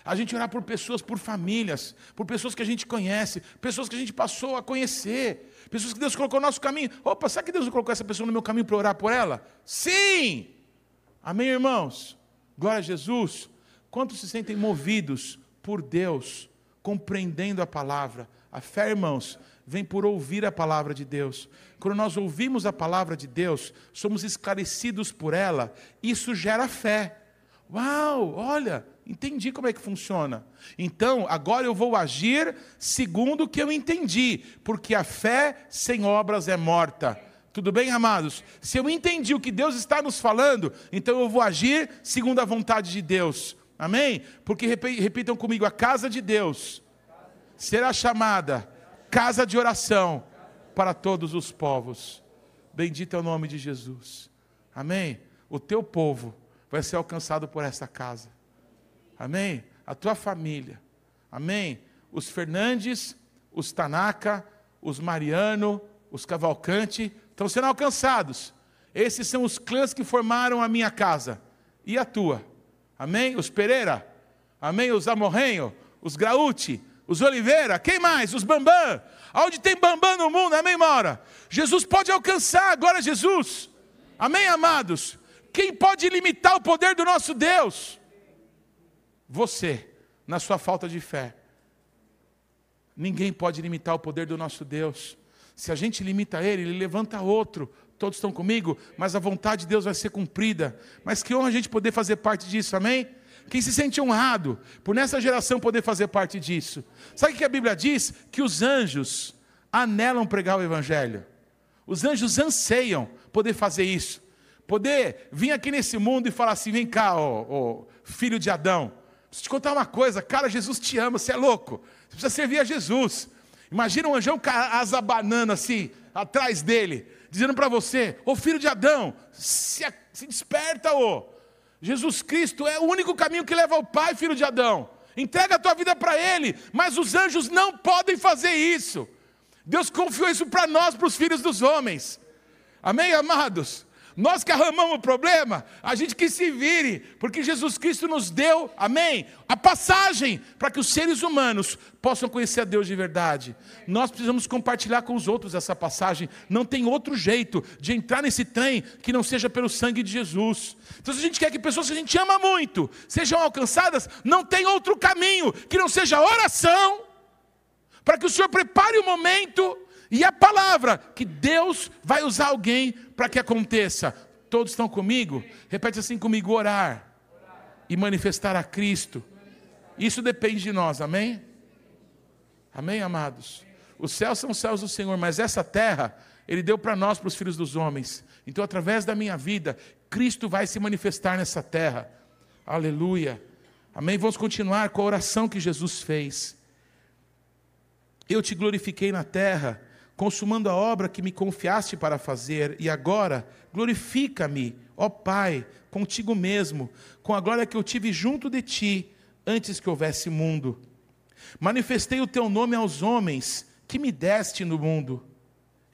a gente orar por pessoas, por famílias, por pessoas que a gente conhece, pessoas que a gente passou a conhecer, pessoas que Deus colocou no nosso caminho. Opa, sabe que Deus colocou essa pessoa no meu caminho para orar por ela? Sim! Amém, irmãos? Glória a Jesus. Quantos se sentem movidos por Deus, compreendendo a palavra? A fé, irmãos, vem por ouvir a palavra de Deus. Quando nós ouvimos a palavra de Deus, somos esclarecidos por ela, isso gera fé. Uau, olha, entendi como é que funciona. Então, agora eu vou agir segundo o que eu entendi, porque a fé sem obras é morta. Tudo bem, amados? Se eu entendi o que Deus está nos falando, então eu vou agir segundo a vontade de Deus. Amém? Porque repitam comigo: a casa de Deus será chamada casa de oração para todos os povos. Bendito é o nome de Jesus. Amém? O teu povo vai ser alcançado por essa casa. Amém? A tua família. Amém? Os Fernandes, os Tanaka, os Mariano, os Cavalcante estão sendo alcançados. Esses são os clãs que formaram a minha casa e a tua. Amém? Os Pereira. Amém? Os Amorrenho, os Grauti, os Oliveira, quem mais? Os Bambam. Onde tem Bambam no mundo, amém, Mora? Jesus pode alcançar agora Jesus. Amém, amados? Quem pode limitar o poder do nosso Deus? Você, na sua falta de fé. Ninguém pode limitar o poder do nosso Deus. Se a gente limita ele, ele levanta outro. Todos estão comigo? Mas a vontade de Deus vai ser cumprida. Mas que honra a gente poder fazer parte disso, amém? Quem se sente honrado por nessa geração poder fazer parte disso? Sabe o que a Bíblia diz? Que os anjos anelam pregar o Evangelho. Os anjos anseiam poder fazer isso. Poder vir aqui nesse mundo e falar assim: vem cá, ó, ó, filho de Adão. Preciso te contar uma coisa, cara, Jesus te ama, você é louco. Você precisa servir a Jesus. Imagina um anjão asa banana assim, atrás dele, dizendo para você: Ô filho de Adão, se, se desperta, ô. Jesus Cristo é o único caminho que leva ao Pai, filho de Adão. Entrega a tua vida para Ele, mas os anjos não podem fazer isso. Deus confiou isso para nós, para os filhos dos homens. Amém, amados? Nós que arrumamos o problema, a gente que se vire, porque Jesus Cristo nos deu, amém, a passagem para que os seres humanos possam conhecer a Deus de verdade. Nós precisamos compartilhar com os outros essa passagem. Não tem outro jeito de entrar nesse trem que não seja pelo sangue de Jesus. Então, se a gente quer que pessoas que a gente ama muito sejam alcançadas, não tem outro caminho que não seja oração, para que o Senhor prepare o momento e a palavra que Deus vai usar alguém para que aconteça. Todos estão comigo? Repete assim comigo: orar, e manifestar a Cristo. Isso depende de nós, amém? Amém, amados? Os céus são os céus do Senhor, mas essa terra, Ele deu para nós, para os filhos dos homens. Então, através da minha vida, Cristo vai se manifestar nessa terra. Aleluia. Amém? Vamos continuar com a oração que Jesus fez. Eu te glorifiquei na terra consumando a obra que me confiaste para fazer, e agora glorifica-me, ó Pai, contigo mesmo, com a glória que eu tive junto de ti, antes que houvesse mundo. Manifestei o teu nome aos homens que me deste no mundo.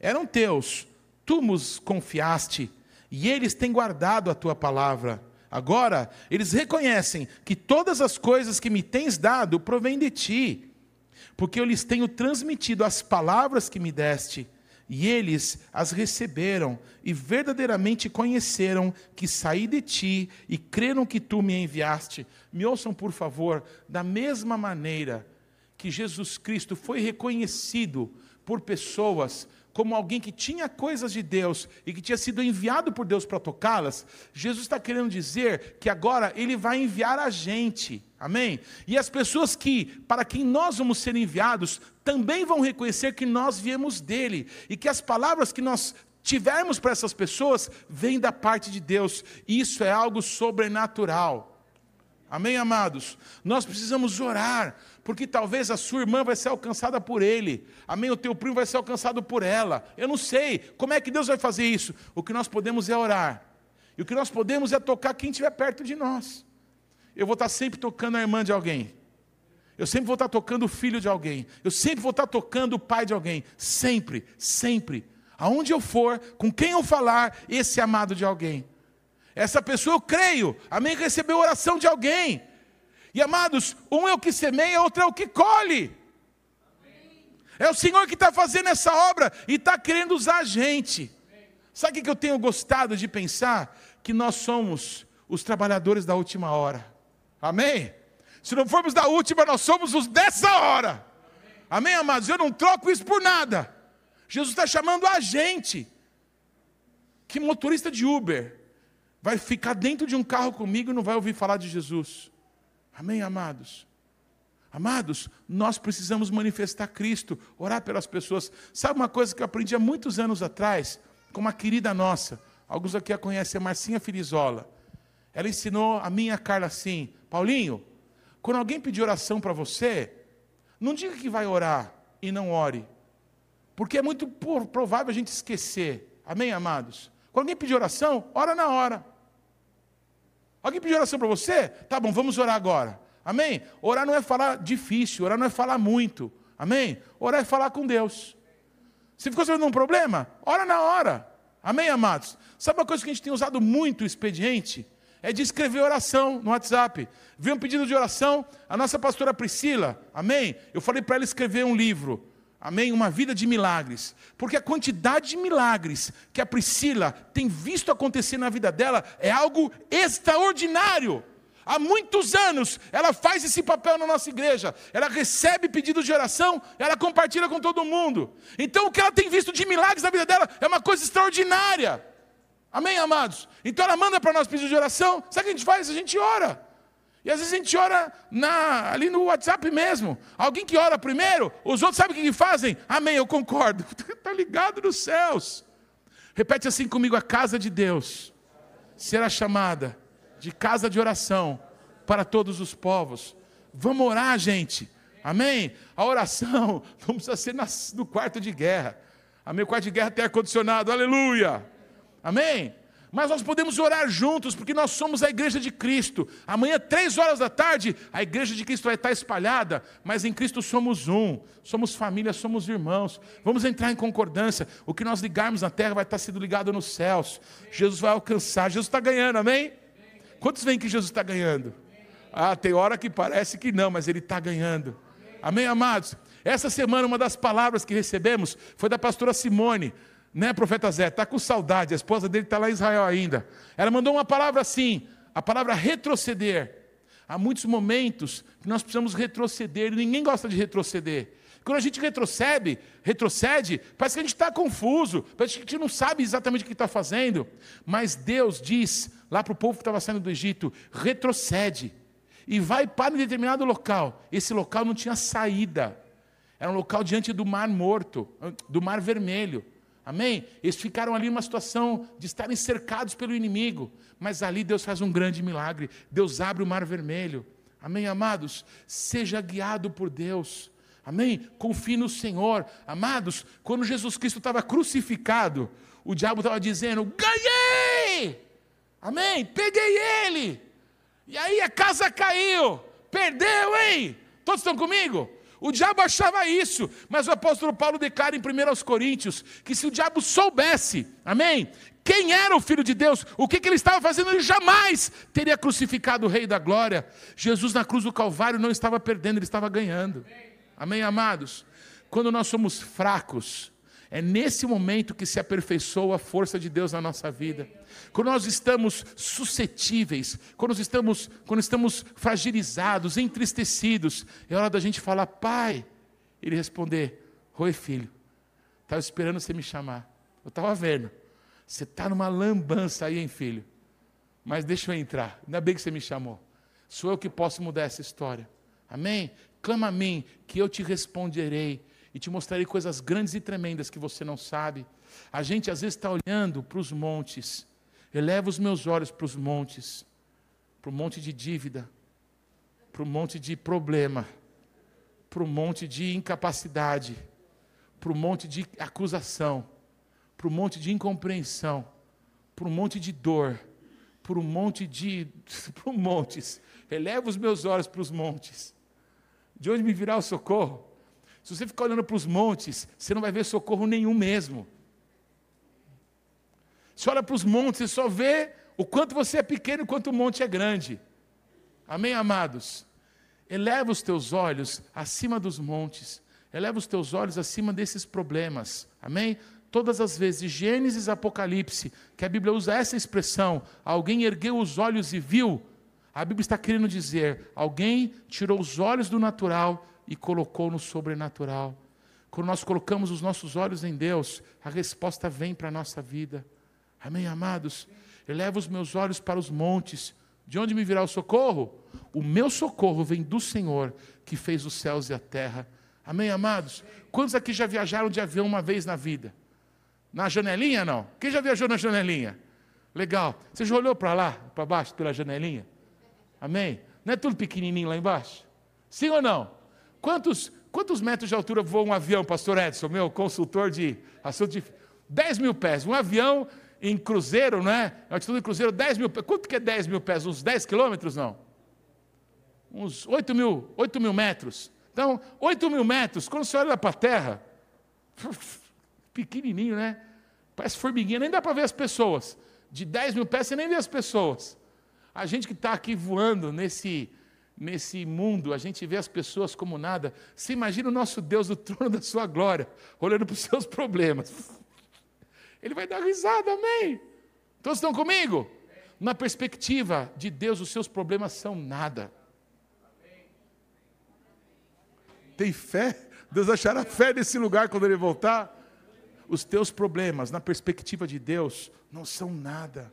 Eram teus, tu nos confiaste, e eles têm guardado a tua palavra. Agora, eles reconhecem que todas as coisas que me tens dado provêm de ti porque eu lhes tenho transmitido as palavras que me deste, e eles as receberam e verdadeiramente conheceram que saí de ti e creram que tu me enviaste. Me ouçam, por favor, da mesma maneira que Jesus Cristo foi reconhecido por pessoas como alguém que tinha coisas de Deus e que tinha sido enviado por Deus para tocá-las, Jesus está querendo dizer que agora Ele vai enviar a gente, amém? E as pessoas que, para quem nós vamos ser enviados, também vão reconhecer que nós viemos dele e que as palavras que nós tivermos para essas pessoas vêm da parte de Deus, isso é algo sobrenatural. Amém, amados? Nós precisamos orar, porque talvez a sua irmã vai ser alcançada por ele. Amém? O teu primo vai ser alcançado por ela. Eu não sei como é que Deus vai fazer isso. O que nós podemos é orar. E o que nós podemos é tocar quem estiver perto de nós. Eu vou estar sempre tocando a irmã de alguém. Eu sempre vou estar tocando o filho de alguém. Eu sempre vou estar tocando o pai de alguém. Sempre, sempre. Aonde eu for, com quem eu falar, esse amado de alguém. Essa pessoa, eu creio, amém, recebeu oração de alguém. E amados, um é o que semeia, outro é o que colhe. É o Senhor que está fazendo essa obra e está querendo usar a gente. Sabe o que eu tenho gostado de pensar? Que nós somos os trabalhadores da última hora. Amém? Se não formos da última, nós somos os dessa hora. Amém, amados? Eu não troco isso por nada. Jesus está chamando a gente. Que motorista de Uber vai ficar dentro de um carro comigo e não vai ouvir falar de Jesus? Amém, amados? Amados, nós precisamos manifestar Cristo, orar pelas pessoas. Sabe uma coisa que eu aprendi há muitos anos atrás, com uma querida nossa, alguns aqui a conhecem, a Marcinha Filizola. Ela ensinou a minha Carla assim: Paulinho, quando alguém pedir oração para você, não diga que vai orar e não ore, porque é muito provável a gente esquecer. Amém, amados? Quando alguém pedir oração, ora na hora. Alguém pediu oração para você? Tá bom, vamos orar agora. Amém? Orar não é falar difícil, orar não é falar muito. Amém? Orar é falar com Deus. Se ficou sabendo um problema, ora na hora. Amém, amados? Sabe uma coisa que a gente tem usado muito o expediente? É de escrever oração no WhatsApp. Veio um pedido de oração, a nossa pastora Priscila, amém? Eu falei para ela escrever um livro, amém? Uma vida de milagres. Porque a quantidade de milagres que a Priscila tem visto acontecer na vida dela é algo extraordinário. Há muitos anos ela faz esse papel na nossa igreja. Ela recebe pedidos de oração, ela compartilha com todo mundo. Então o que ela tem visto de milagres na vida dela é uma coisa extraordinária. Amém, amados? Então ela manda para nós pedidos de oração. Sabe o que a gente faz? A gente ora. E às vezes a gente ora na, ali no WhatsApp mesmo. Alguém que ora primeiro, os outros sabem o que fazem? Amém, eu concordo. Está [laughs] ligado nos céus. Repete assim comigo: a casa de Deus será chamada de casa de oração para todos os povos. Vamos orar, gente. Amém? A oração [laughs] não precisa ser no quarto de guerra. Amém? O quarto de guerra tem ar-condicionado. Aleluia. Amém? Mas nós podemos orar juntos, porque nós somos a igreja de Cristo. Amanhã, três horas da tarde, a igreja de Cristo vai estar espalhada, mas em Cristo somos um, somos família, somos irmãos. Vamos entrar em concordância. O que nós ligarmos na terra vai estar sendo ligado nos céus. Jesus vai alcançar. Jesus está ganhando, amém? Quantos veem que Jesus está ganhando? Ah, tem hora que parece que não, mas ele está ganhando. Amém, amados? Essa semana, uma das palavras que recebemos foi da pastora Simone, né, profeta Zé? Está com saudade, a esposa dele está lá em Israel ainda. Ela mandou uma palavra assim, a palavra retroceder. Há muitos momentos que nós precisamos retroceder, e ninguém gosta de retroceder. Quando a gente retrocede, retrocede, parece que a gente está confuso, parece que a gente não sabe exatamente o que está fazendo. Mas Deus diz lá para o povo que estava saindo do Egito: retrocede e vai para um determinado local. Esse local não tinha saída, era um local diante do Mar Morto, do Mar Vermelho. Amém? Eles ficaram ali numa situação de estarem cercados pelo inimigo, mas ali Deus faz um grande milagre. Deus abre o Mar Vermelho. Amém, amados? Seja guiado por Deus. Amém? Confie no Senhor. Amados, quando Jesus Cristo estava crucificado, o diabo estava dizendo: ganhei! Amém? Peguei ele! E aí a casa caiu. Perdeu, hein? Todos estão comigo? O diabo achava isso, mas o apóstolo Paulo declara em 1 Coríntios que se o diabo soubesse, amém, quem era o Filho de Deus, o que, que ele estava fazendo, ele jamais teria crucificado o Rei da Glória. Jesus na cruz do Calvário não estava perdendo, ele estava ganhando. Amém, amados? Quando nós somos fracos, é nesse momento que se aperfeiçoa a força de Deus na nossa vida. Quando nós estamos suscetíveis, quando nós estamos, quando estamos fragilizados, entristecidos, é hora da gente falar, Pai. Ele responder, Oi, filho, estava esperando você me chamar. Eu estava vendo. Você está numa lambança aí, hein, filho? Mas deixa eu entrar. Ainda bem que você me chamou. Sou eu que posso mudar essa história. Amém? Clama a mim, que eu te responderei e te mostrarei coisas grandes e tremendas que você não sabe. A gente às vezes está olhando para os montes. Eleva os meus olhos para os montes, para o monte de dívida, para o monte de problema, para o monte de incapacidade, para o monte de acusação, para o monte de incompreensão, para o monte de dor, para o monte de. [laughs] para montes. Eleva os meus olhos para os montes. De onde me virá o socorro? Se você ficar olhando para os montes, você não vai ver socorro nenhum mesmo. Você olha para os montes, você só vê o quanto você é pequeno e quanto o monte é grande. Amém, amados? Eleva os teus olhos acima dos montes. Eleva os teus olhos acima desses problemas. Amém? Todas as vezes, Gênesis, Apocalipse, que a Bíblia usa essa expressão, alguém ergueu os olhos e viu, a Bíblia está querendo dizer, alguém tirou os olhos do natural e colocou no sobrenatural. Quando nós colocamos os nossos olhos em Deus, a resposta vem para a nossa vida. Amém, amados? Eleva os meus olhos para os montes. De onde me virá o socorro? O meu socorro vem do Senhor, que fez os céus e a terra. Amém, amados? Quantos aqui já viajaram de avião uma vez na vida? Na janelinha, não? Quem já viajou na janelinha? Legal. Você já olhou para lá, para baixo, pela janelinha? Amém? Não é tudo pequenininho lá embaixo? Sim ou não? Quantos, quantos metros de altura voa um avião, pastor Edson, meu consultor de assunto de 10 mil pés. Um avião em cruzeiro, não é? Altitude em cruzeiro, 10 mil pés. Quanto que é 10 mil pés? Uns 10 quilômetros, não? Uns 8 mil, 8 mil metros. Então, 8 mil metros, quando você olha para a terra, [laughs] pequenininho, né? Parece formiguinha, nem dá para ver as pessoas. De 10 mil pés, você nem vê as pessoas. A gente que está aqui voando nesse, nesse mundo, a gente vê as pessoas como nada. Você imagina o nosso Deus do trono da sua glória, olhando para os [laughs] seus problemas. Ele vai dar risada, amém? Todos estão comigo? Na perspectiva de Deus, os seus problemas são nada. Tem fé? Deus achará fé nesse lugar quando ele voltar? Os teus problemas, na perspectiva de Deus, não são nada.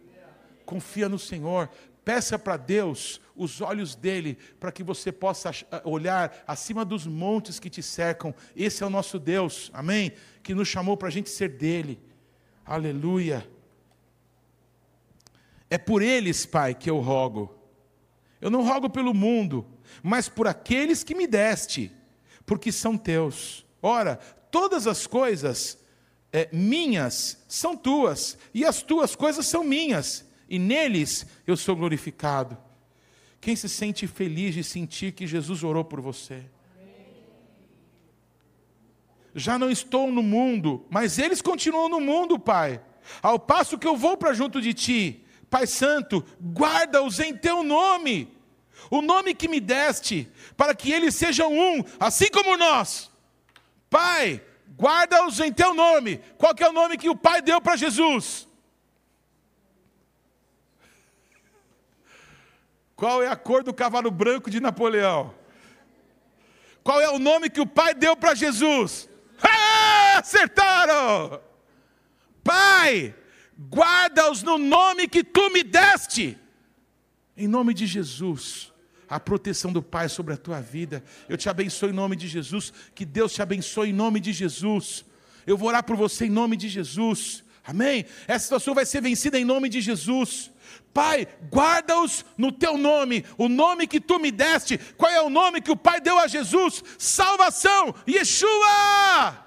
Confia no Senhor, Peça para Deus os olhos dele, para que você possa olhar acima dos montes que te cercam. Esse é o nosso Deus, amém? Que nos chamou para a gente ser dele. Aleluia. É por eles, Pai, que eu rogo. Eu não rogo pelo mundo, mas por aqueles que me deste, porque são teus. Ora, todas as coisas é, minhas são tuas, e as tuas coisas são minhas e neles eu sou glorificado. Quem se sente feliz de sentir que Jesus orou por você? Já não estou no mundo, mas eles continuam no mundo, Pai. Ao passo que eu vou para junto de ti, Pai Santo, guarda-os em teu nome, o nome que me deste, para que eles sejam um, assim como nós. Pai, guarda-os em teu nome. Qual é o nome que o Pai deu para Jesus? Qual é a cor do cavalo branco de Napoleão? Qual é o nome que o pai deu para Jesus? Ah, acertaram! Pai, guarda-os no nome que tu me deste. Em nome de Jesus, a proteção do Pai sobre a tua vida. Eu te abençoo em nome de Jesus. Que Deus te abençoe em nome de Jesus. Eu vou orar por você em nome de Jesus. Amém? Essa situação vai ser vencida em nome de Jesus. Pai, guarda-os no teu nome, o nome que tu me deste. Qual é o nome que o Pai deu a Jesus? Salvação, Yeshua!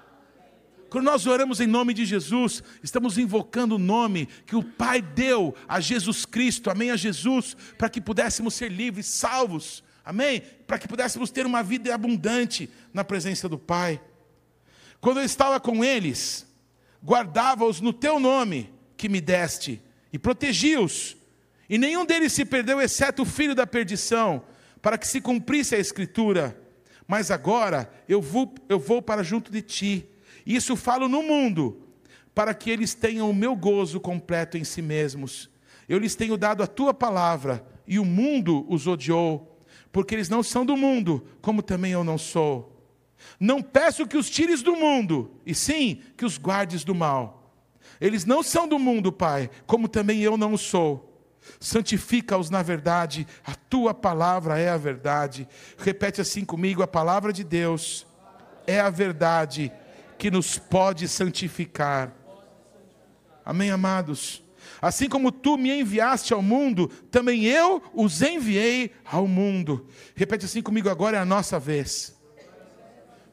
Quando nós oramos em nome de Jesus, estamos invocando o nome que o Pai deu a Jesus Cristo, amém? A Jesus, para que pudéssemos ser livres, salvos, amém? Para que pudéssemos ter uma vida abundante na presença do Pai. Quando eu estava com eles, guardava-os no teu nome que me deste e protegi-os e nenhum deles se perdeu, exceto o filho da perdição, para que se cumprisse a escritura. Mas agora eu vou, eu vou para junto de ti. Isso falo no mundo, para que eles tenham o meu gozo completo em si mesmos. Eu lhes tenho dado a tua palavra, e o mundo os odiou, porque eles não são do mundo, como também eu não sou. Não peço que os tires do mundo, e sim que os guardes do mal. Eles não são do mundo, Pai, como também eu não sou santifica-os na verdade, a tua palavra é a verdade. Repete assim comigo: a palavra de Deus é a verdade que nos pode santificar. Amém, amados? Assim como tu me enviaste ao mundo, também eu os enviei ao mundo. Repete assim comigo: agora é a nossa vez.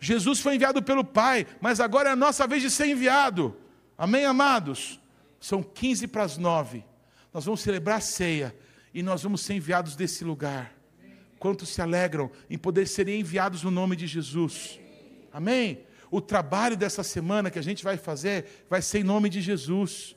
Jesus foi enviado pelo Pai, mas agora é a nossa vez de ser enviado. Amém, amados? São 15 para as 9 nós vamos celebrar a ceia e nós vamos ser enviados desse lugar. Quantos se alegram em poder serem enviados no nome de Jesus? Amém? O trabalho dessa semana que a gente vai fazer vai ser em nome de Jesus.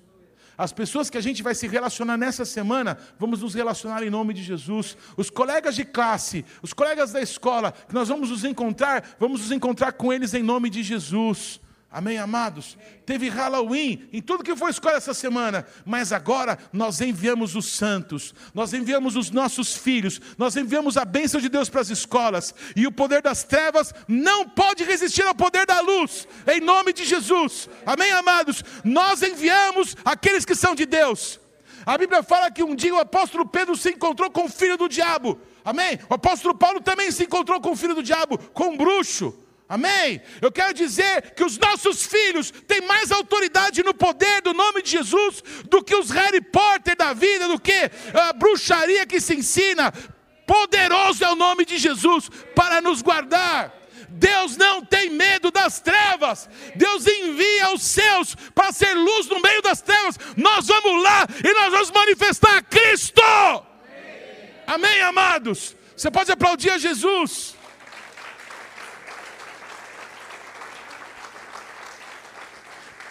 As pessoas que a gente vai se relacionar nessa semana, vamos nos relacionar em nome de Jesus. Os colegas de classe, os colegas da escola, que nós vamos nos encontrar, vamos nos encontrar com eles em nome de Jesus. Amém, amados? Teve Halloween em tudo que foi escola essa semana, mas agora nós enviamos os santos, nós enviamos os nossos filhos, nós enviamos a bênção de Deus para as escolas, e o poder das trevas não pode resistir ao poder da luz, em nome de Jesus. Amém, amados? Nós enviamos aqueles que são de Deus. A Bíblia fala que um dia o apóstolo Pedro se encontrou com o filho do diabo. Amém? O apóstolo Paulo também se encontrou com o filho do diabo, com um bruxo. Amém? Eu quero dizer que os nossos filhos têm mais autoridade no poder do nome de Jesus do que os Harry Potter da vida, do que a bruxaria que se ensina. Poderoso é o nome de Jesus para nos guardar. Deus não tem medo das trevas. Deus envia os seus para ser luz no meio das trevas. Nós vamos lá e nós vamos manifestar Cristo. Amém, amados? Você pode aplaudir a Jesus.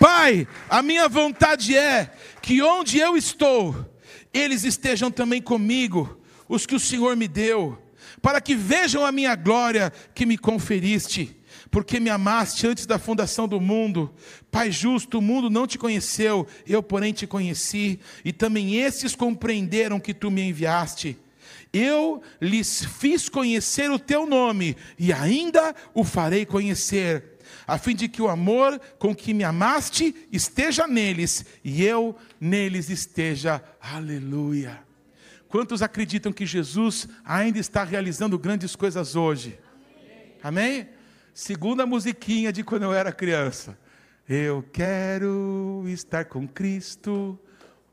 Pai, a minha vontade é que onde eu estou, eles estejam também comigo, os que o Senhor me deu, para que vejam a minha glória que me conferiste, porque me amaste antes da fundação do mundo. Pai justo, o mundo não te conheceu, eu, porém, te conheci, e também esses compreenderam que tu me enviaste. Eu lhes fiz conhecer o teu nome, e ainda o farei conhecer a fim de que o amor com que me amaste esteja neles e eu neles esteja. Aleluia. Quantos acreditam que Jesus ainda está realizando grandes coisas hoje? Amém? Segunda musiquinha de quando eu era criança. Eu quero estar com Cristo,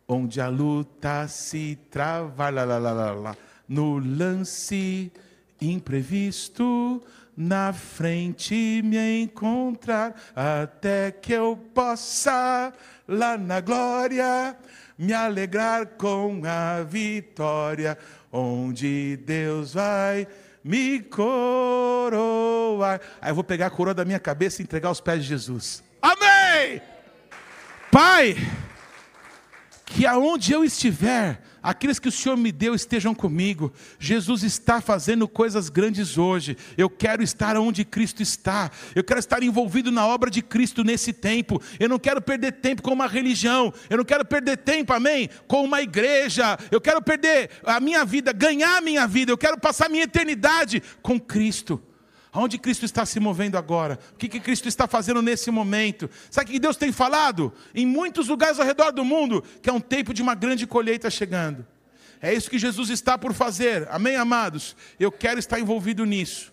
onde a luta se trava, lá, lá, lá, lá, no lance imprevisto na frente me encontrar, até que eu possa lá na glória me alegrar com a vitória, onde Deus vai me coroar. Aí eu vou pegar a coroa da minha cabeça e entregar aos pés de Jesus. Amém! Pai, que aonde eu estiver, aqueles que o Senhor me deu estejam comigo. Jesus está fazendo coisas grandes hoje. Eu quero estar onde Cristo está. Eu quero estar envolvido na obra de Cristo nesse tempo. Eu não quero perder tempo com uma religião. Eu não quero perder tempo, amém, com uma igreja. Eu quero perder a minha vida, ganhar a minha vida. Eu quero passar a minha eternidade com Cristo. Aonde Cristo está se movendo agora? O que, que Cristo está fazendo nesse momento? Sabe o que Deus tem falado? Em muitos lugares ao redor do mundo, que é um tempo de uma grande colheita chegando. É isso que Jesus está por fazer. Amém, amados? Eu quero estar envolvido nisso.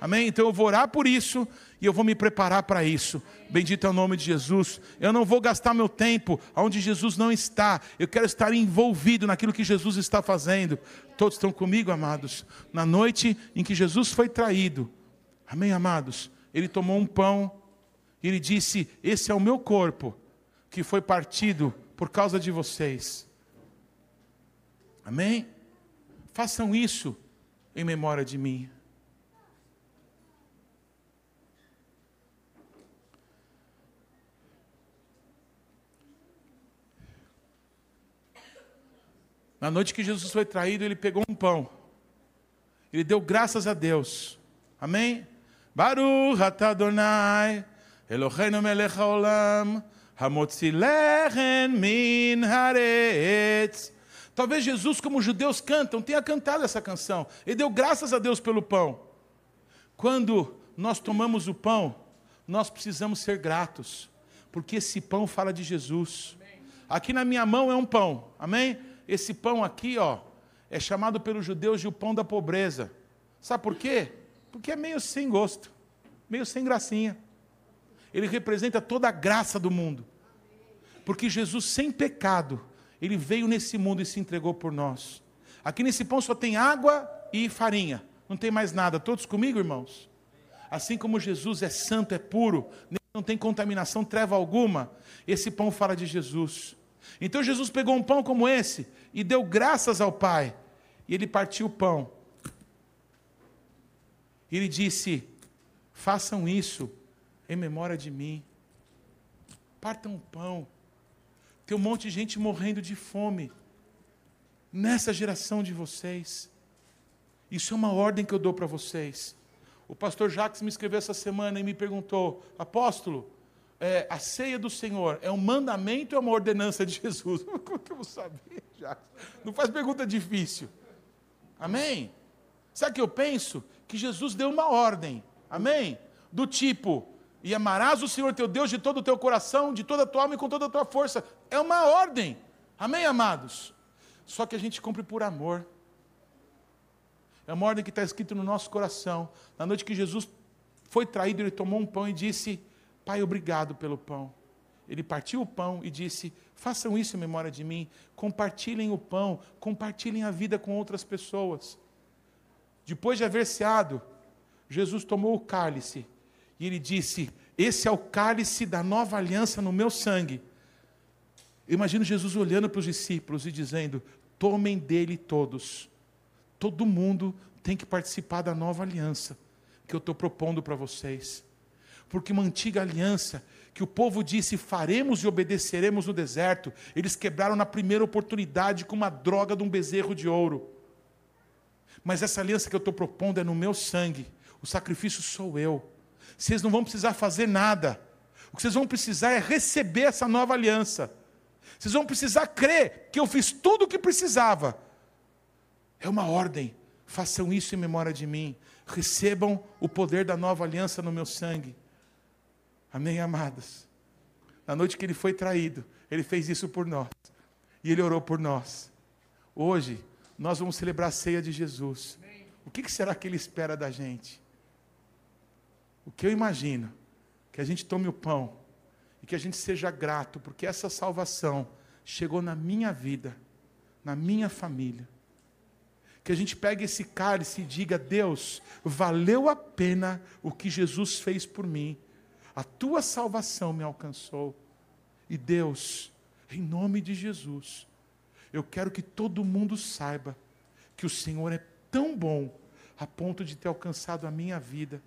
Amém? Então eu vou orar por isso e eu vou me preparar para isso. Bendito é o nome de Jesus. Eu não vou gastar meu tempo onde Jesus não está. Eu quero estar envolvido naquilo que Jesus está fazendo. Todos estão comigo, amados? Na noite em que Jesus foi traído, amém, amados? Ele tomou um pão e ele disse: Esse é o meu corpo que foi partido por causa de vocês. Amém? Façam isso em memória de mim. Na noite que Jesus foi traído, ele pegou um pão. Ele deu graças a Deus. Amém? Baruch atadonai Eloheinu melech haolam hamotzi lechem min haaretz. Talvez Jesus, como os judeus cantam, tenha cantado essa canção. Ele deu graças a Deus pelo pão. Quando nós tomamos o pão, nós precisamos ser gratos, porque esse pão fala de Jesus. Aqui na minha mão é um pão, amém? Esse pão aqui, ó, é chamado pelos judeus de o pão da pobreza. Sabe por quê? Porque é meio sem gosto, meio sem gracinha. Ele representa toda a graça do mundo. Porque Jesus, sem pecado, ele veio nesse mundo e se entregou por nós. Aqui nesse pão só tem água e farinha, não tem mais nada. Todos comigo, irmãos? Assim como Jesus é santo, é puro, não tem contaminação, treva alguma, esse pão fala de Jesus. Então Jesus pegou um pão como esse e deu graças ao Pai. E ele partiu o pão. Ele disse: Façam isso em memória de mim. Partam o pão. Tem um monte de gente morrendo de fome nessa geração de vocês. Isso é uma ordem que eu dou para vocês. O pastor Jacques me escreveu essa semana e me perguntou, apóstolo, é, a ceia do Senhor é um mandamento ou é uma ordenança de [laughs] Jesus? Como que eu vou saber, Jacques? Não faz pergunta difícil. Amém? Sabe que eu penso? Que Jesus deu uma ordem. Amém? Do tipo, e amarás o Senhor teu Deus de todo o teu coração, de toda a tua alma e com toda a tua força. É uma ordem. Amém, amados? Só que a gente cumpre por amor. É uma ordem que está escrita no nosso coração. Na noite que Jesus foi traído, ele tomou um pão e disse: Pai, obrigado pelo pão. Ele partiu o pão e disse: Façam isso em memória de mim. Compartilhem o pão, compartilhem a vida com outras pessoas. Depois de haver ceado, Jesus tomou o cálice e ele disse: Esse é o cálice da nova aliança no meu sangue. Eu imagino Jesus olhando para os discípulos e dizendo: Tomem dele todos Todo mundo tem que participar da nova aliança que eu estou propondo para vocês. Porque uma antiga aliança que o povo disse faremos e obedeceremos no deserto, eles quebraram na primeira oportunidade com uma droga de um bezerro de ouro. Mas essa aliança que eu estou propondo é no meu sangue, o sacrifício sou eu. Vocês não vão precisar fazer nada. O que vocês vão precisar é receber essa nova aliança. Vocês vão precisar crer que eu fiz tudo o que precisava é uma ordem. Façam isso em memória de mim. Recebam o poder da nova aliança no meu sangue. Amém, amados? Na noite que ele foi traído, ele fez isso por nós. E ele orou por nós. Hoje, nós vamos celebrar a ceia de Jesus. O que será que ele espera da gente? O que eu imagino? Que a gente tome o pão e que a gente seja grato, porque essa salvação chegou na minha vida, na minha família que a gente pegue esse cálice e diga: Deus, valeu a pena o que Jesus fez por mim, a tua salvação me alcançou. E Deus, em nome de Jesus, eu quero que todo mundo saiba que o Senhor é tão bom a ponto de ter alcançado a minha vida